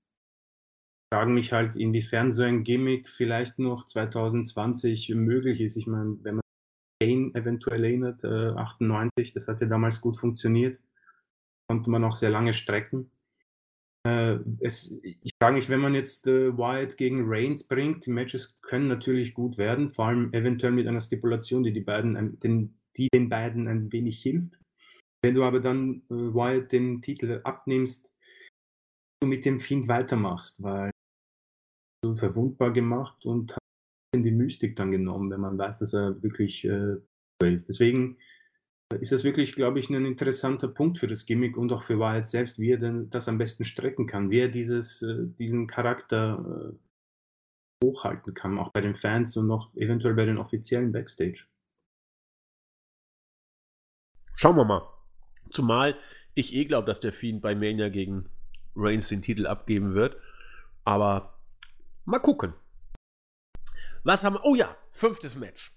frage mich halt, inwiefern so ein Gimmick vielleicht noch 2020 möglich ist. Ich meine, wenn man Kane eventuell erinnert, äh, 98, das hat ja damals gut funktioniert, konnte man auch sehr lange strecken. Äh, es, ich frage mich, wenn man jetzt äh, Wyatt gegen Reigns bringt, die Matches können natürlich gut werden, vor allem eventuell mit einer Stipulation, die, die, beiden, den, die den beiden ein wenig hilft. Wenn du aber dann äh, Wyatt den Titel abnimmst, du mit dem Fiend weitermachst, weil verwundbar gemacht und hat die Mystik dann genommen, wenn man weiß, dass er wirklich äh, ist. Deswegen ist das wirklich, glaube ich, ein interessanter Punkt für das Gimmick und auch für Wahrheit selbst, wie er denn das am besten strecken kann, wie er dieses, äh, diesen Charakter äh, hochhalten kann, auch bei den Fans und auch eventuell bei den offiziellen Backstage. Schauen wir mal. Zumal ich eh glaube, dass der Fiend bei Mania gegen Reigns den Titel abgeben wird. Aber Mal gucken. Was haben wir? Oh ja, fünftes Match.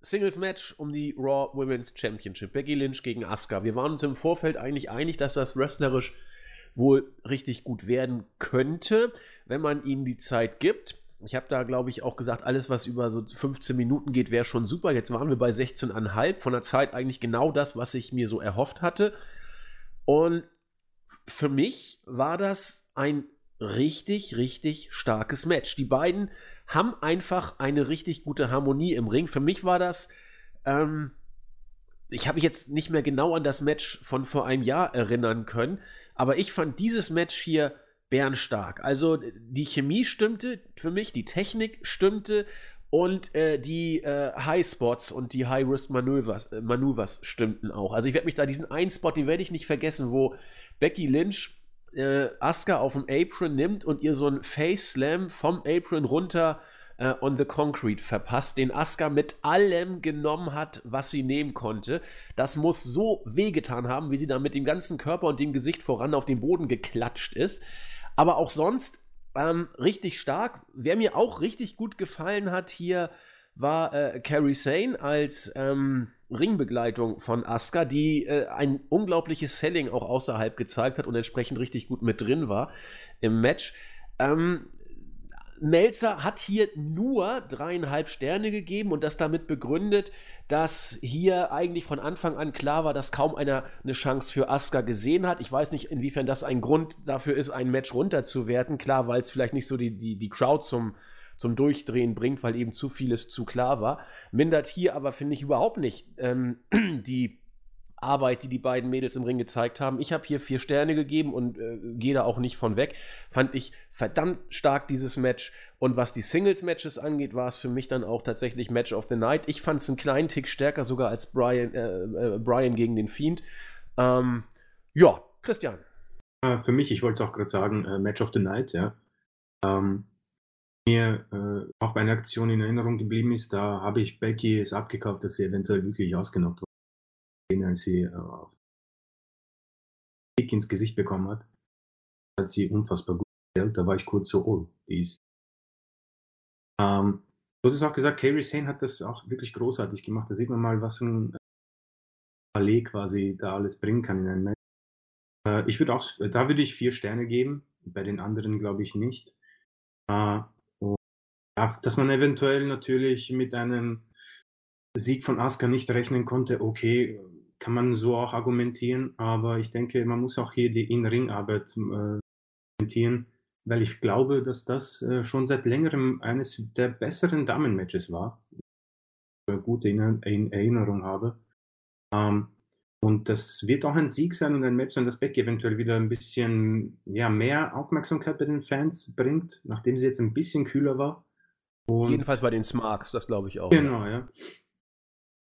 Singles Match um die Raw Women's Championship. Becky Lynch gegen Asuka. Wir waren uns im Vorfeld eigentlich einig, dass das wrestlerisch wohl richtig gut werden könnte, wenn man ihnen die Zeit gibt. Ich habe da, glaube ich, auch gesagt, alles, was über so 15 Minuten geht, wäre schon super. Jetzt waren wir bei 16,5. Von der Zeit eigentlich genau das, was ich mir so erhofft hatte. Und für mich war das ein richtig, richtig starkes Match. Die beiden haben einfach eine richtig gute Harmonie im Ring. Für mich war das, ähm, ich habe mich jetzt nicht mehr genau an das Match von vor einem Jahr erinnern können, aber ich fand dieses Match hier bärenstark. Also die Chemie stimmte für mich, die Technik stimmte und äh, die äh, High Spots und die High Risk Manövers, äh, Manövers stimmten auch. Also ich werde mich da diesen einen Spot, den werde ich nicht vergessen, wo Becky Lynch äh, Asuka auf dem Apron nimmt und ihr so einen Face Slam vom Apron runter äh, on the Concrete verpasst, den Asuka mit allem genommen hat, was sie nehmen konnte. Das muss so wehgetan haben, wie sie da mit dem ganzen Körper und dem Gesicht voran auf den Boden geklatscht ist. Aber auch sonst ähm, richtig stark. Wer mir auch richtig gut gefallen hat hier, war äh, Carrie Sane als ähm, Ringbegleitung von Asuka, die äh, ein unglaubliches Selling auch außerhalb gezeigt hat und entsprechend richtig gut mit drin war im Match. Ähm, Melzer hat hier nur dreieinhalb Sterne gegeben und das damit begründet, dass hier eigentlich von Anfang an klar war, dass kaum einer eine Chance für Asuka gesehen hat. Ich weiß nicht, inwiefern das ein Grund dafür ist, ein Match runterzuwerten. Klar, weil es vielleicht nicht so die, die, die Crowd zum, zum Durchdrehen bringt, weil eben zu vieles zu klar war. Mindert hier aber, finde ich, überhaupt nicht ähm, die Arbeit, die die beiden Mädels im Ring gezeigt haben. Ich habe hier vier Sterne gegeben und äh, gehe da auch nicht von weg. Fand ich verdammt stark dieses Match. Und was die Singles-Matches angeht, war es für mich dann auch tatsächlich Match of the Night. Ich fand es einen kleinen Tick stärker sogar als Brian, äh, äh, Brian gegen den Fiend. Ähm, ja, Christian. Für mich, ich wollte es auch gerade sagen, äh, Match of the Night, ja. Ähm, mir äh, auch bei einer Aktion in Erinnerung geblieben ist, da habe ich Becky es abgekauft, dass sie eventuell wirklich ausgenockt wurde, als sie äh, auf Kick ins Gesicht bekommen hat. Hat sie unfassbar gut da war ich kurz so, oh, die ist. Ähm, du hast es auch gesagt, Kairi Sane hat das auch wirklich großartig gemacht. Da sieht man mal, was ein Ballet quasi da alles bringen kann in einem Match. Äh, ich würde auch, da würde ich vier Sterne geben, bei den anderen glaube ich nicht. Äh, ja, dass man eventuell natürlich mit einem Sieg von Asuka nicht rechnen konnte, okay, kann man so auch argumentieren, aber ich denke, man muss auch hier die In-Ring-Arbeit äh, argumentieren, weil ich glaube, dass das äh, schon seit längerem eines der besseren Damen-Matches war. Gut in, in Erinnerung habe. Ähm, und das wird auch ein Sieg sein und ein Match sein, das Becky eventuell wieder ein bisschen ja, mehr Aufmerksamkeit bei den Fans bringt, nachdem sie jetzt ein bisschen kühler war. Und Jedenfalls bei den Smarks, das glaube ich auch. Genau, ja. ja.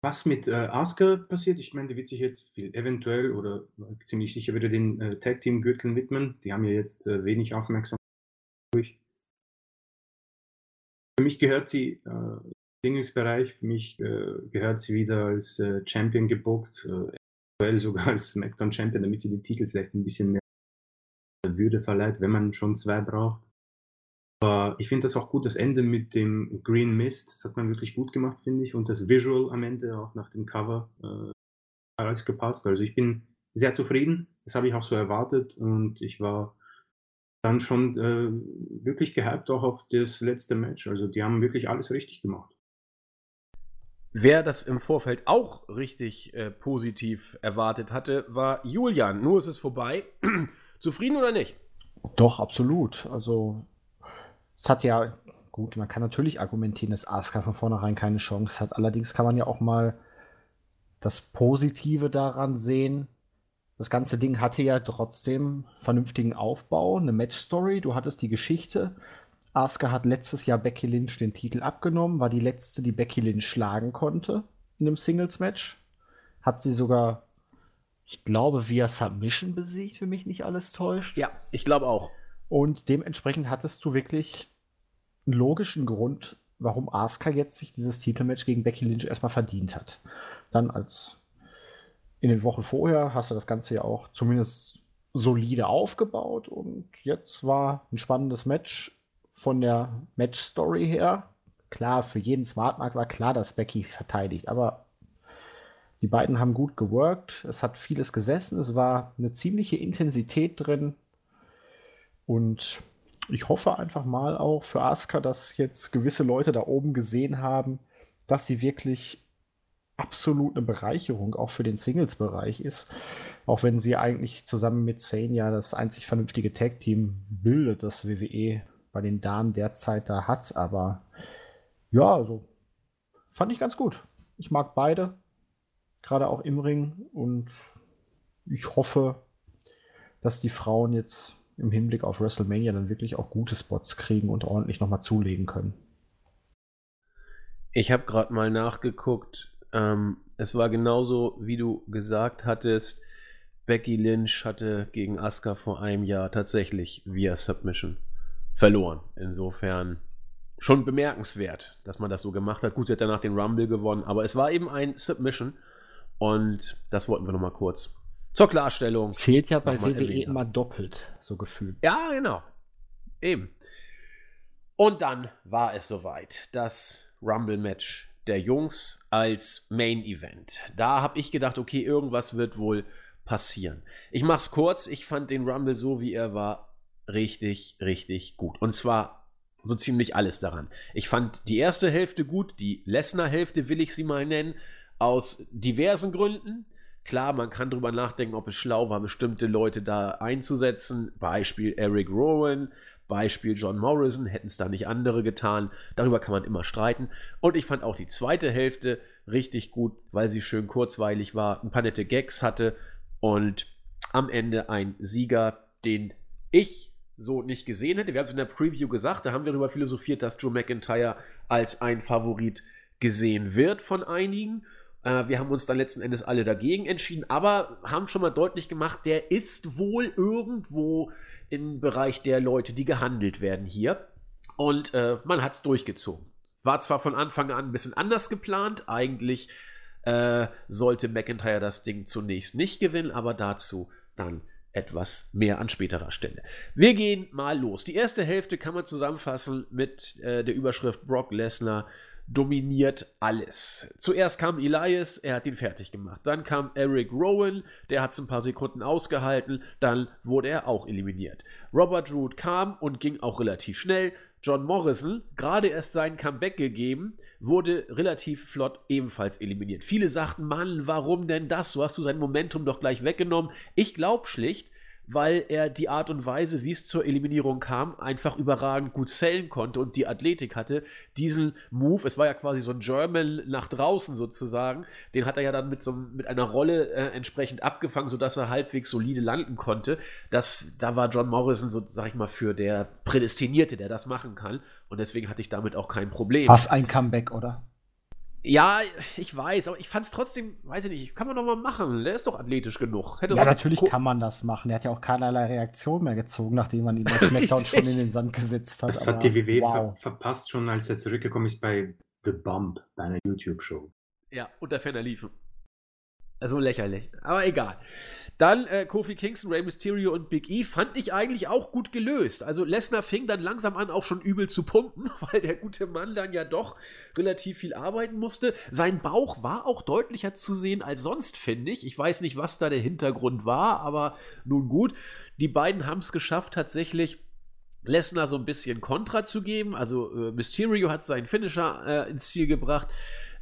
Was mit äh, Asuka passiert, ich meine, die wird sich jetzt eventuell oder ziemlich sicher wieder den äh, Tag Team Gürteln widmen. Die haben ja jetzt äh, wenig Aufmerksamkeit durch. Für mich gehört sie äh, im Singles-Bereich, für mich äh, gehört sie wieder als äh, Champion gebuckt, äh, eventuell sogar als SmackDown Champion, damit sie die Titel vielleicht ein bisschen mehr Würde verleiht, wenn man schon zwei braucht. Aber ich finde das auch gut, das Ende mit dem Green Mist, das hat man wirklich gut gemacht, finde ich. Und das Visual am Ende, auch nach dem Cover, äh, hat alles gepasst. Also ich bin sehr zufrieden, das habe ich auch so erwartet und ich war dann schon äh, wirklich gehypt auch auf das letzte Match. Also die haben wirklich alles richtig gemacht. Wer das im Vorfeld auch richtig äh, positiv erwartet hatte, war Julian. Nur ist es vorbei. Zufrieden oder nicht? Doch, absolut. Also es hat ja, gut, man kann natürlich argumentieren, dass Asuka von vornherein keine Chance hat. Allerdings kann man ja auch mal das Positive daran sehen. Das ganze Ding hatte ja trotzdem vernünftigen Aufbau, eine Match-Story. Du hattest die Geschichte. Asuka hat letztes Jahr Becky Lynch den Titel abgenommen, war die letzte, die Becky Lynch schlagen konnte in einem Singles-Match. Hat sie sogar, ich glaube, via Submission besiegt, wenn mich nicht alles täuscht. Ja, ich glaube auch. Und dementsprechend hattest du wirklich logischen Grund, warum Asuka jetzt sich dieses Titelmatch gegen Becky Lynch erstmal verdient hat. Dann als in den Wochen vorher hast du das Ganze ja auch zumindest solide aufgebaut und jetzt war ein spannendes Match von der Match-Story her. Klar, für jeden Smartmarkt war klar, dass Becky verteidigt, aber die beiden haben gut geworkt. Es hat vieles gesessen. Es war eine ziemliche Intensität drin. Und ich hoffe einfach mal auch für Asuka, dass jetzt gewisse Leute da oben gesehen haben, dass sie wirklich absolut eine Bereicherung auch für den Singles-Bereich ist. Auch wenn sie eigentlich zusammen mit Zane ja das einzig vernünftige Tag-Team bildet, das WWE bei den Damen derzeit da hat. Aber ja, also fand ich ganz gut. Ich mag beide, gerade auch im Ring. Und ich hoffe, dass die Frauen jetzt im Hinblick auf WrestleMania dann wirklich auch gute Spots kriegen und ordentlich nochmal zulegen können. Ich habe gerade mal nachgeguckt. Ähm, es war genauso, wie du gesagt hattest. Becky Lynch hatte gegen Asuka vor einem Jahr tatsächlich via Submission verloren. Insofern schon bemerkenswert, dass man das so gemacht hat. Gut, sie hat danach den Rumble gewonnen, aber es war eben ein Submission und das wollten wir nochmal kurz zur Klarstellung. Zählt ja bei WWE erwähnt. immer doppelt, so gefühlt. Ja, genau. Eben. Und dann war es soweit. Das Rumble-Match der Jungs als Main Event. Da habe ich gedacht, okay, irgendwas wird wohl passieren. Ich mache es kurz. Ich fand den Rumble so, wie er war, richtig, richtig gut. Und zwar so ziemlich alles daran. Ich fand die erste Hälfte gut, die Lesnar-Hälfte will ich sie mal nennen, aus diversen Gründen. Klar, man kann darüber nachdenken, ob es schlau war, bestimmte Leute da einzusetzen. Beispiel Eric Rowan, Beispiel John Morrison, hätten es da nicht andere getan. Darüber kann man immer streiten. Und ich fand auch die zweite Hälfte richtig gut, weil sie schön kurzweilig war, ein paar nette Gags hatte und am Ende ein Sieger, den ich so nicht gesehen hätte. Wir haben es in der Preview gesagt, da haben wir darüber philosophiert, dass Joe McIntyre als ein Favorit gesehen wird von einigen. Äh, wir haben uns dann letzten Endes alle dagegen entschieden, aber haben schon mal deutlich gemacht, der ist wohl irgendwo im Bereich der Leute, die gehandelt werden hier. Und äh, man hat es durchgezogen. War zwar von Anfang an ein bisschen anders geplant. Eigentlich äh, sollte McIntyre das Ding zunächst nicht gewinnen, aber dazu dann etwas mehr an späterer Stelle. Wir gehen mal los. Die erste Hälfte kann man zusammenfassen mit äh, der Überschrift Brock Lesnar dominiert alles. Zuerst kam Elias, er hat ihn fertig gemacht. Dann kam Eric Rowan, der hat es ein paar Sekunden ausgehalten. Dann wurde er auch eliminiert. Robert Root kam und ging auch relativ schnell. John Morrison, gerade erst sein Comeback gegeben, wurde relativ flott ebenfalls eliminiert. Viele sagten, Mann, warum denn das? So hast du sein Momentum doch gleich weggenommen. Ich glaube schlicht, weil er die Art und Weise, wie es zur Eliminierung kam, einfach überragend gut zählen konnte und die Athletik hatte. Diesen Move, es war ja quasi so ein German nach draußen sozusagen, den hat er ja dann mit, so, mit einer Rolle äh, entsprechend abgefangen, sodass er halbwegs solide landen konnte. Das, da war John Morrison, so sag ich mal, für der Prädestinierte, der das machen kann. Und deswegen hatte ich damit auch kein Problem. Was ein Comeback, oder? Ja, ich weiß, aber ich fand es trotzdem, weiß ich nicht, kann man doch mal machen. Der ist doch athletisch genug. Hätte ja, natürlich kann man das machen. Er hat ja auch keinerlei Reaktion mehr gezogen, nachdem man ihn bei SmackDown schon in den Sand gesetzt hat. Das aber, hat die WWE wow. ver verpasst schon, als er zurückgekommen ist bei The Bump, bei einer YouTube-Show. Ja, unter ferner Liefen. Also lächerlich. Aber egal. Dann äh, Kofi Kingston, Rey Mysterio und Big E fand ich eigentlich auch gut gelöst. Also Lesnar fing dann langsam an, auch schon übel zu pumpen, weil der gute Mann dann ja doch relativ viel arbeiten musste. Sein Bauch war auch deutlicher zu sehen als sonst, finde ich. Ich weiß nicht, was da der Hintergrund war, aber nun gut. Die beiden haben es geschafft, tatsächlich Lesnar so ein bisschen Kontra zu geben. Also äh, Mysterio hat seinen Finisher äh, ins Ziel gebracht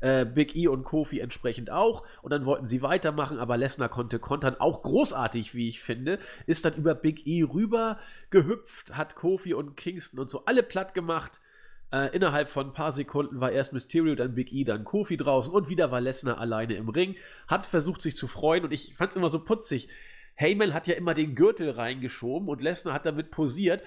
äh, Big E und Kofi entsprechend auch. Und dann wollten sie weitermachen, aber Lesnar konnte kontern. Auch großartig, wie ich finde. Ist dann über Big E rüber gehüpft, hat Kofi und Kingston und so alle platt gemacht. Äh, innerhalb von ein paar Sekunden war erst Mysterio, dann Big E, dann Kofi draußen und wieder war Lesnar alleine im Ring. Hat versucht, sich zu freuen und ich fand es immer so putzig. Heyman hat ja immer den Gürtel reingeschoben und Lesnar hat damit posiert.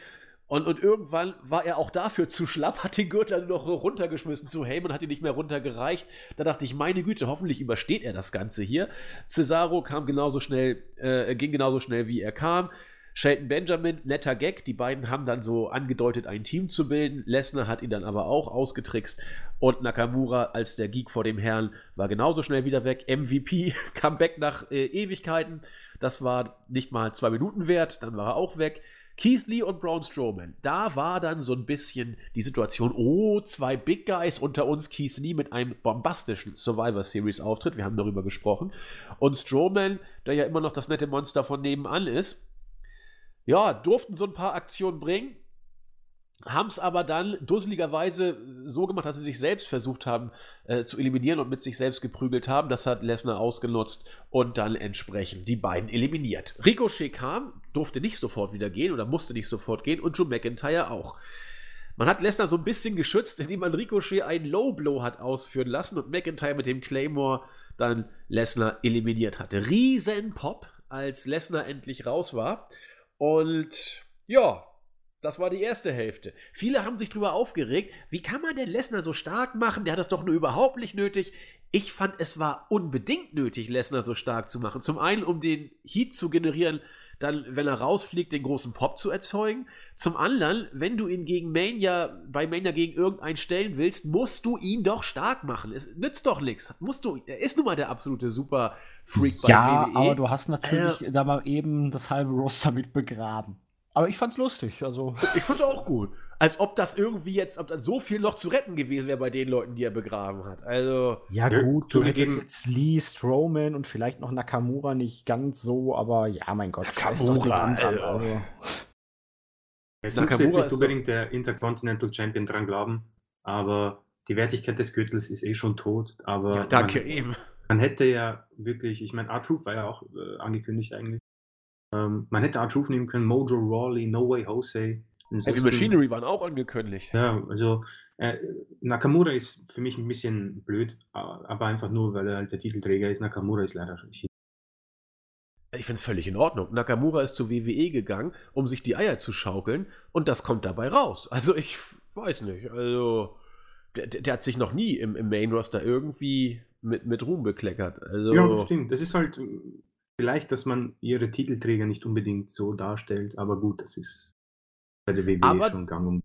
Und, und irgendwann war er auch dafür zu schlapp, hat den Gürtel noch runtergeschmissen zu Heyman, hat ihn nicht mehr runtergereicht. Da dachte ich, meine Güte, hoffentlich übersteht er das Ganze hier. Cesaro kam genauso schnell, äh, ging genauso schnell, wie er kam. Shelton Benjamin, netter Gag. Die beiden haben dann so angedeutet, ein Team zu bilden. Lesnar hat ihn dann aber auch ausgetrickst. Und Nakamura als der Geek vor dem Herrn war genauso schnell wieder weg. MVP kam weg nach äh, Ewigkeiten. Das war nicht mal zwei Minuten wert. Dann war er auch weg. Keith Lee und Braun Strowman, da war dann so ein bisschen die Situation, oh, zwei Big Guys unter uns, Keith Lee mit einem bombastischen Survivor Series Auftritt, wir haben darüber gesprochen, und Strowman, der ja immer noch das nette Monster von nebenan ist, ja, durften so ein paar Aktionen bringen, haben es aber dann dusseligerweise so gemacht, dass sie sich selbst versucht haben äh, zu eliminieren und mit sich selbst geprügelt haben. Das hat Lesnar ausgenutzt und dann entsprechend die beiden eliminiert. Ricochet kam, durfte nicht sofort wieder gehen oder musste nicht sofort gehen und Joe McIntyre auch. Man hat Lesnar so ein bisschen geschützt, indem man Ricochet einen Low Blow hat ausführen lassen und McIntyre mit dem Claymore dann Lesnar eliminiert hatte. Riesen Pop, als Lesnar endlich raus war. Und ja, das war die erste Hälfte. Viele haben sich darüber aufgeregt, wie kann man denn Lesnar so stark machen? Der hat das doch nur überhaupt nicht nötig. Ich fand, es war unbedingt nötig, Lesnar so stark zu machen. Zum einen, um den Heat zu generieren, dann, wenn er rausfliegt, den großen Pop zu erzeugen. Zum anderen, wenn du ihn gegen Mania, bei Mania gegen irgendeinen stellen willst, musst du ihn doch stark machen. Es nützt doch nichts. Musst du, er ist nun mal der absolute Super-Freak ja, bei WWE. Ja, aber du hast natürlich äh, da mal eben das halbe Roster mit begraben. Aber ich fand's lustig, also. Ich fand's auch gut. Als ob das irgendwie jetzt, ob dann so viel noch zu retten gewesen wäre bei den Leuten, die er begraben hat. Also. Ja, gut, du hättest jetzt Lee, Strowman und vielleicht noch Nakamura nicht ganz so, aber ja, mein Gott, Nakamura, an, also. Es muss jetzt nicht unbedingt so der Intercontinental Champion dran glauben, aber die Wertigkeit des Gürtels ist eh schon tot. Aber ja, danke man, ihm. Man hätte ja wirklich, ich meine, R-Truth war ja auch äh, angekündigt eigentlich. Ähm, man hätte Art nehmen können, Mojo Rawley, No Way Jose. Heavy Machinery waren auch angekündigt. Ja, also äh, Nakamura ist für mich ein bisschen blöd, aber einfach nur, weil er halt der Titelträger ist. Nakamura ist leider Ich finde es völlig in Ordnung. Nakamura ist zur WWE gegangen, um sich die Eier zu schaukeln und das kommt dabei raus. Also ich weiß nicht. Also der, der hat sich noch nie im, im Main Roster irgendwie mit, mit Ruhm bekleckert. Also, ja, das stimmt. Das ist halt vielleicht, dass man ihre Titelträger nicht unbedingt so darstellt, aber gut, das ist bei der WWE aber schon gang um.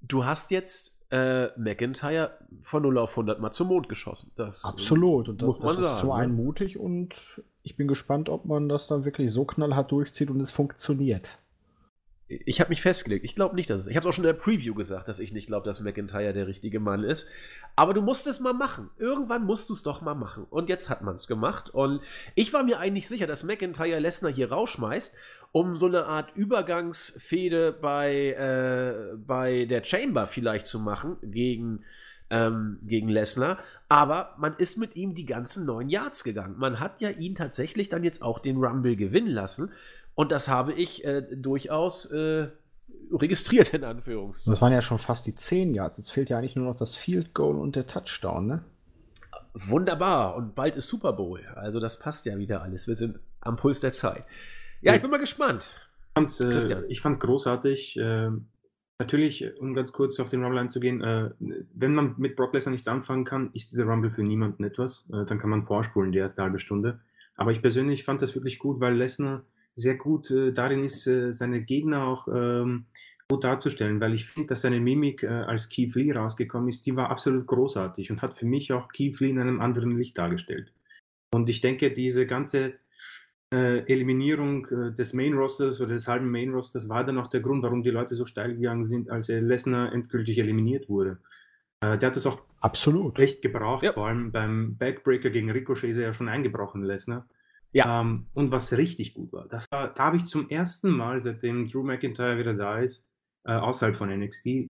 Du hast jetzt äh, McIntyre von 0 auf 100 mal zum Mond geschossen. Das, Absolut. Und das, muss man das sagen, ist so ne? einmutig und ich bin gespannt, ob man das dann wirklich so knallhart durchzieht und es funktioniert. Ich habe mich festgelegt. Ich glaube nicht, dass es. Ich habe auch schon in der Preview gesagt, dass ich nicht glaube, dass McIntyre der richtige Mann ist. Aber du musst es mal machen. Irgendwann musst du es doch mal machen. Und jetzt hat man es gemacht. Und ich war mir eigentlich sicher, dass McIntyre Lesnar hier rausschmeißt, um so eine Art Übergangsfehde bei, äh, bei der Chamber vielleicht zu machen gegen, ähm, gegen Lesnar. Aber man ist mit ihm die ganzen neun Yards gegangen. Man hat ja ihn tatsächlich dann jetzt auch den Rumble gewinnen lassen. Und das habe ich äh, durchaus äh, registriert, in Anführungszeichen. Das waren ja schon fast die 10 Yards. Jetzt fehlt ja eigentlich nur noch das Field Goal und der Touchdown, ne? Wunderbar. Und bald ist Super Bowl. Also das passt ja wieder alles. Wir sind am Puls der Zeit. Ja, ich bin mal gespannt. Äh, ich fand es großartig. Äh, natürlich, um ganz kurz auf den Rumble einzugehen, äh, wenn man mit Brock Lesnar nichts anfangen kann, ist dieser Rumble für niemanden etwas. Äh, dann kann man vorspulen die erste halbe Stunde. Aber ich persönlich fand das wirklich gut, weil Lesnar sehr gut äh, darin ist, äh, seine Gegner auch ähm, gut darzustellen, weil ich finde, dass seine Mimik, äh, als Keith Lee rausgekommen ist, die war absolut großartig und hat für mich auch Keith Lee in einem anderen Licht dargestellt. Und ich denke, diese ganze äh, Eliminierung äh, des Main Rosters oder des halben Main Rosters war dann auch der Grund, warum die Leute so steil gegangen sind, als Lesnar endgültig eliminiert wurde. Äh, der hat das auch absolut recht gebraucht, ja. vor allem beim Backbreaker gegen Ricochet ist er ja schon eingebrochen, Lesnar. Ja. Ähm, und was richtig gut war, das war da habe ich zum ersten Mal, seitdem Drew McIntyre wieder da ist, äh, außerhalb von NXT,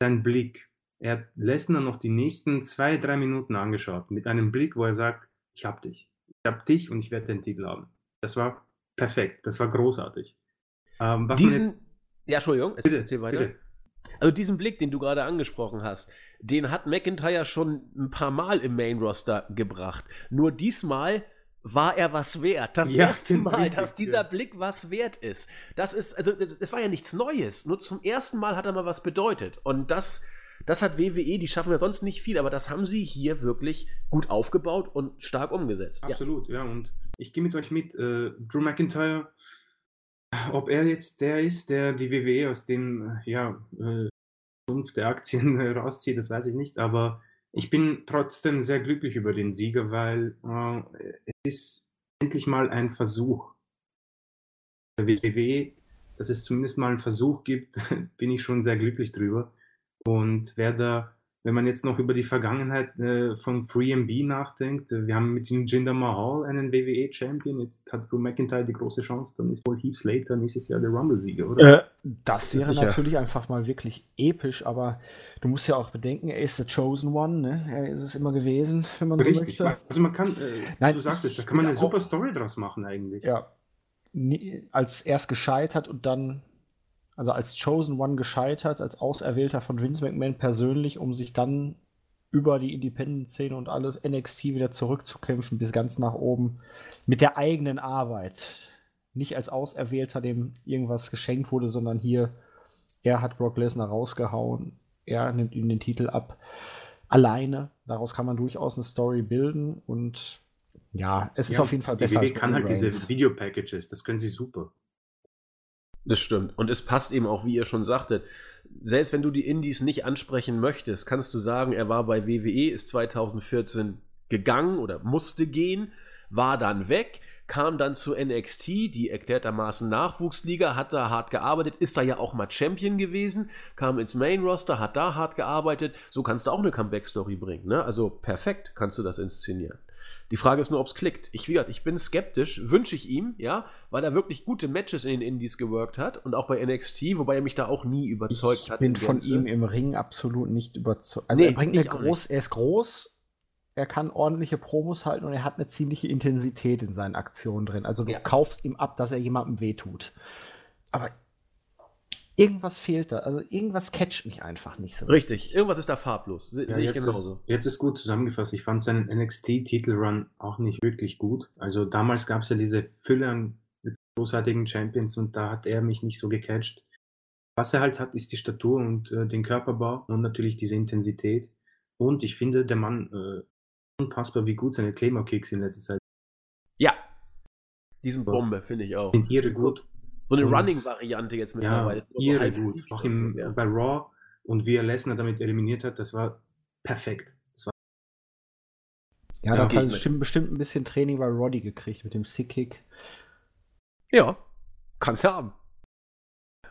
seinen Blick. Er hat Lesnar noch die nächsten zwei, drei Minuten angeschaut, mit einem Blick, wo er sagt, ich hab dich. Ich hab dich und ich werde den Titel haben. Das war perfekt, das war großartig. Ähm, diesen, jetzt, ja, Entschuldigung, bitte, erzähl weiter. Bitte. Also diesen Blick, den du gerade angesprochen hast, den hat McIntyre schon ein paar Mal im Main Roster gebracht. Nur diesmal war er was wert. Das ja, erste Mal, richtig, dass dieser ja. Blick was wert ist. Das ist, also, es war ja nichts Neues. Nur zum ersten Mal hat er mal was bedeutet. Und das, das hat WWE, die schaffen ja sonst nicht viel, aber das haben sie hier wirklich gut aufgebaut und stark umgesetzt. Absolut, ja. ja und ich gehe mit euch mit. Äh, Drew McIntyre, ob er jetzt der ist, der die WWE aus dem, ja, äh, der Aktien rauszieht, das weiß ich nicht, aber ich bin trotzdem sehr glücklich über den Sieger, weil äh, es ist endlich mal ein Versuch. Der WW, dass es zumindest mal einen Versuch gibt, bin ich schon sehr glücklich drüber. Und wer da wenn man jetzt noch über die Vergangenheit äh, von 3MB nachdenkt, äh, wir haben mit Jinder Mahal einen WWE-Champion, jetzt hat Drew McIntyre die große Chance, dann ist wohl Heath Slater nächstes Jahr der Rumble-Sieger, oder? Äh, das wäre das natürlich einfach mal wirklich episch, aber du musst ja auch bedenken, er ist der Chosen One, ne? er ist es immer gewesen, wenn man Richtig. so möchte. Also man kann, äh, Nein, du sagst es, da kann man eine super Story draus machen eigentlich. Ja, als erst gescheitert und dann also als Chosen One gescheitert, als Auserwählter von Vince McMahon persönlich, um sich dann über die Independent-Szene und alles NXT wieder zurückzukämpfen, bis ganz nach oben, mit der eigenen Arbeit. Nicht als Auserwählter, dem irgendwas geschenkt wurde, sondern hier, er hat Brock Lesnar rausgehauen, er nimmt ihm den Titel ab. Alleine, daraus kann man durchaus eine Story bilden und ja, es ist ja, auf jeden Fall besser. Die WWE kann halt diese Video-Packages, das können sie super. Das stimmt. Und es passt eben auch, wie ihr schon sagtet. Selbst wenn du die Indies nicht ansprechen möchtest, kannst du sagen, er war bei WWE, ist 2014 gegangen oder musste gehen, war dann weg, kam dann zu NXT, die erklärtermaßen Nachwuchsliga, hat da hart gearbeitet, ist da ja auch mal Champion gewesen, kam ins Main Roster, hat da hart gearbeitet. So kannst du auch eine Comeback-Story bringen. Ne? Also perfekt kannst du das inszenieren. Die Frage ist nur, ob es klickt. Ich, wie gesagt, ich bin skeptisch, wünsche ich ihm, ja, weil er wirklich gute Matches in den Indies geworkt hat und auch bei NXT, wobei er mich da auch nie überzeugt ich hat. Ich bin von ihm im Ring absolut nicht überzeugt. Also nee, er bringt eine groß, er ist groß, er kann ordentliche Promos halten und er hat eine ziemliche Intensität in seinen Aktionen drin. Also du ja. kaufst ihm ab, dass er jemandem wehtut. Aber irgendwas fehlt da. Also irgendwas catcht mich einfach nicht so. Richtig, irgendwas ist da farblos. Se ja, sehe ich genauso. Ist, jetzt ist gut zusammengefasst. Ich fand seinen NXT-Titelrun auch nicht wirklich gut. Also damals gab es ja diese Fülle an großartigen Champions und da hat er mich nicht so gecatcht. Was er halt hat, ist die Statur und äh, den Körperbau und natürlich diese Intensität. Und ich finde, der Mann äh, unfassbar, wie gut seine Claymore-Kicks in letzter Zeit. Ja, diesen Bombe, finde ich auch. Sind ihre gut. So eine Running-Variante jetzt mittlerweile. Ja, irre gut. Auch im, bei Raw und wie er Lesnar damit eliminiert hat, das war perfekt. Das war ja, ja, da hat bestimmt, bestimmt ein bisschen Training bei Roddy gekriegt mit dem Sick-Kick. Ja, kannst du haben.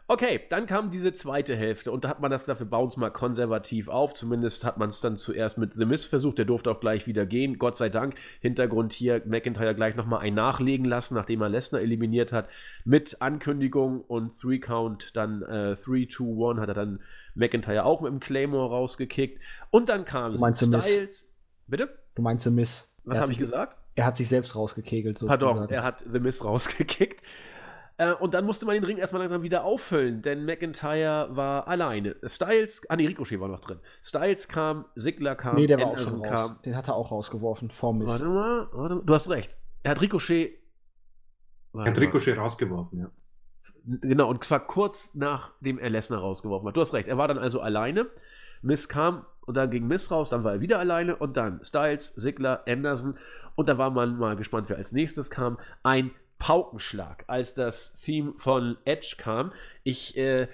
Okay, dann kam diese zweite Hälfte und da hat man das gesagt, wir bauen es mal konservativ auf. Zumindest hat man es dann zuerst mit The Miz versucht, der durfte auch gleich wieder gehen. Gott sei Dank. Hintergrund hier, McIntyre gleich nochmal ein nachlegen lassen, nachdem er Lesnar eliminiert hat. Mit Ankündigung und Three Count, dann 3, 2, 1 hat er dann McIntyre auch mit dem Claymore rausgekickt. Und dann kam du meinst Styles. Bitte? Du meinst The Miz. Was habe ich gesagt? Er hat sich selbst rausgekegelt, sozusagen. Pardon, er hat The Miz rausgekickt. Äh, und dann musste man den Ring erstmal langsam wieder auffüllen, denn McIntyre war alleine. Styles, ah nee, Ricochet war noch drin. Styles kam, Sigler kam, nee, der war auch schon raus. Den hat er auch rausgeworfen, vor Miss. Warte mal, warte mal, du hast recht. Er hat Ricochet. Er hat Ricochet rausgeworfen, ja. Genau, und zwar kurz nachdem er Lesnar rausgeworfen hat. Du hast recht, er war dann also alleine. Miss kam und dann ging Miss raus, dann war er wieder alleine und dann Styles, Sigler, Anderson und da war man mal gespannt, wer als nächstes kam. Ein Paukenschlag, als das Theme von Edge kam. Ich äh,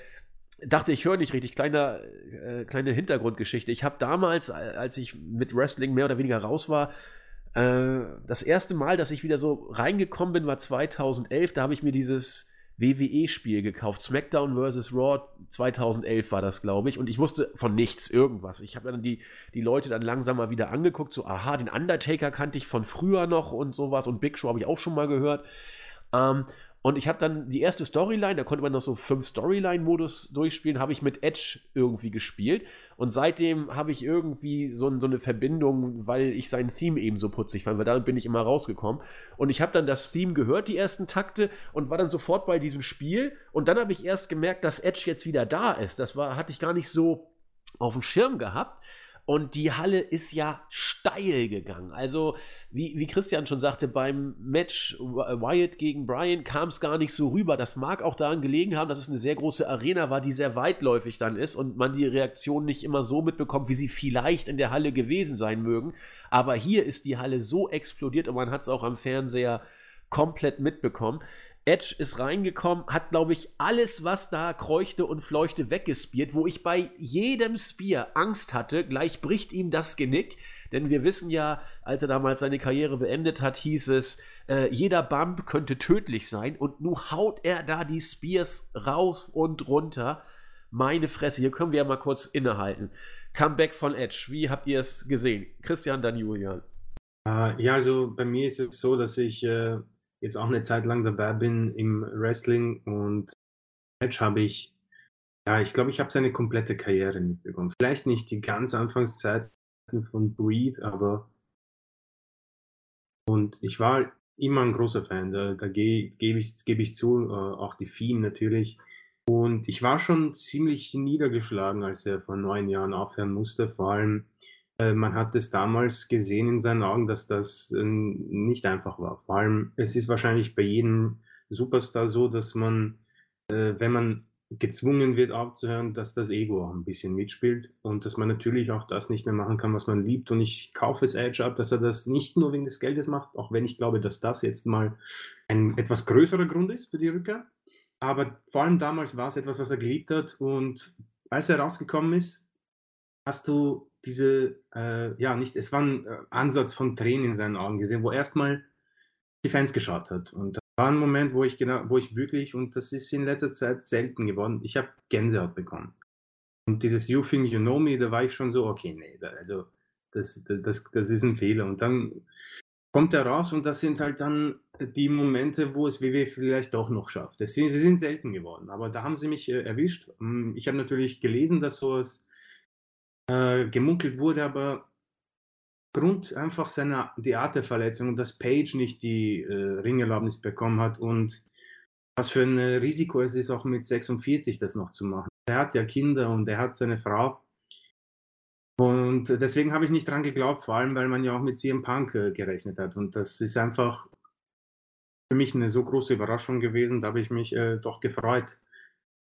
dachte, ich höre nicht richtig. Kleine, äh, kleine Hintergrundgeschichte. Ich habe damals, als ich mit Wrestling mehr oder weniger raus war, äh, das erste Mal, dass ich wieder so reingekommen bin, war 2011. Da habe ich mir dieses WWE-Spiel gekauft. SmackDown vs. Raw 2011 war das, glaube ich. Und ich wusste von nichts irgendwas. Ich habe dann die, die Leute dann langsam mal wieder angeguckt. So, aha, den Undertaker kannte ich von früher noch und sowas. Und Big Show habe ich auch schon mal gehört. Ähm, und ich habe dann die erste Storyline, da konnte man noch so fünf Storyline-Modus durchspielen, habe ich mit Edge irgendwie gespielt. Und seitdem habe ich irgendwie so, so, eine Verbindung, weil ich sein Theme eben so putzig fand, weil damit bin ich immer rausgekommen. Und ich habe dann das Theme gehört, die ersten Takte, und war dann sofort bei diesem Spiel. Und dann habe ich erst gemerkt, dass Edge jetzt wieder da ist. Das war, hatte ich gar nicht so auf dem Schirm gehabt. Und die Halle ist ja steil gegangen. Also, wie, wie Christian schon sagte, beim Match Wyatt gegen Brian kam es gar nicht so rüber. Das mag auch daran gelegen haben, dass es eine sehr große Arena war, die sehr weitläufig dann ist und man die Reaktion nicht immer so mitbekommt, wie sie vielleicht in der Halle gewesen sein mögen. Aber hier ist die Halle so explodiert und man hat es auch am Fernseher komplett mitbekommen. Edge ist reingekommen, hat, glaube ich, alles, was da kreuchte und fleuchte, weggespiert, wo ich bei jedem Spear Angst hatte, gleich bricht ihm das Genick. Denn wir wissen ja, als er damals seine Karriere beendet hat, hieß es, äh, jeder Bump könnte tödlich sein. Und nun haut er da die Spears raus und runter. Meine Fresse, hier können wir ja mal kurz innehalten. Comeback von Edge, wie habt ihr es gesehen? Christian, dann Julian. Uh, ja, also bei mir ist es so, dass ich äh, jetzt auch eine Zeit lang dabei bin im Wrestling und Edge habe ich, ja, ich glaube, ich habe seine komplette Karriere mitbekommen. Vielleicht nicht die ganz Anfangszeiten von Breed, aber und ich war immer ein großer Fan, da, da gebe ich, geb ich zu, äh, auch die Fiend natürlich. Und ich war schon ziemlich niedergeschlagen, als er vor neun Jahren aufhören musste, vor allem man hat es damals gesehen in seinen Augen, dass das äh, nicht einfach war. Vor allem, es ist wahrscheinlich bei jedem Superstar so, dass man, äh, wenn man gezwungen wird aufzuhören, dass das Ego auch ein bisschen mitspielt und dass man natürlich auch das nicht mehr machen kann, was man liebt. Und ich kaufe es Edge ab, dass er das nicht nur wegen des Geldes macht, auch wenn ich glaube, dass das jetzt mal ein etwas größerer Grund ist für die Rückkehr. Aber vor allem damals war es etwas, was er geliebt hat. Und als er rausgekommen ist, hast du diese, äh, ja, nicht, es war ein äh, Ansatz von Tränen in seinen Augen gesehen, wo erstmal die Fans geschaut hat. Und das war ein Moment, wo ich genau, wo ich wirklich, und das ist in letzter Zeit selten geworden, ich habe Gänsehaut bekommen. Und dieses You Think You Know Me, da war ich schon so, okay, nee, da, also das, das, das ist ein Fehler. Und dann kommt er raus und das sind halt dann die Momente, wo es WW vielleicht doch noch schafft. Das sind, sie sind selten geworden, aber da haben sie mich äh, erwischt. Hm, ich habe natürlich gelesen, dass sowas äh, gemunkelt wurde, aber Grund einfach seiner Theaterverletzung und dass Page nicht die äh, Ringerlaubnis bekommen hat und was für ein Risiko es ist, auch mit 46 das noch zu machen. Er hat ja Kinder und er hat seine Frau. Und deswegen habe ich nicht dran geglaubt, vor allem weil man ja auch mit CM Punk äh, gerechnet hat. Und das ist einfach für mich eine so große Überraschung gewesen, da habe ich mich äh, doch gefreut.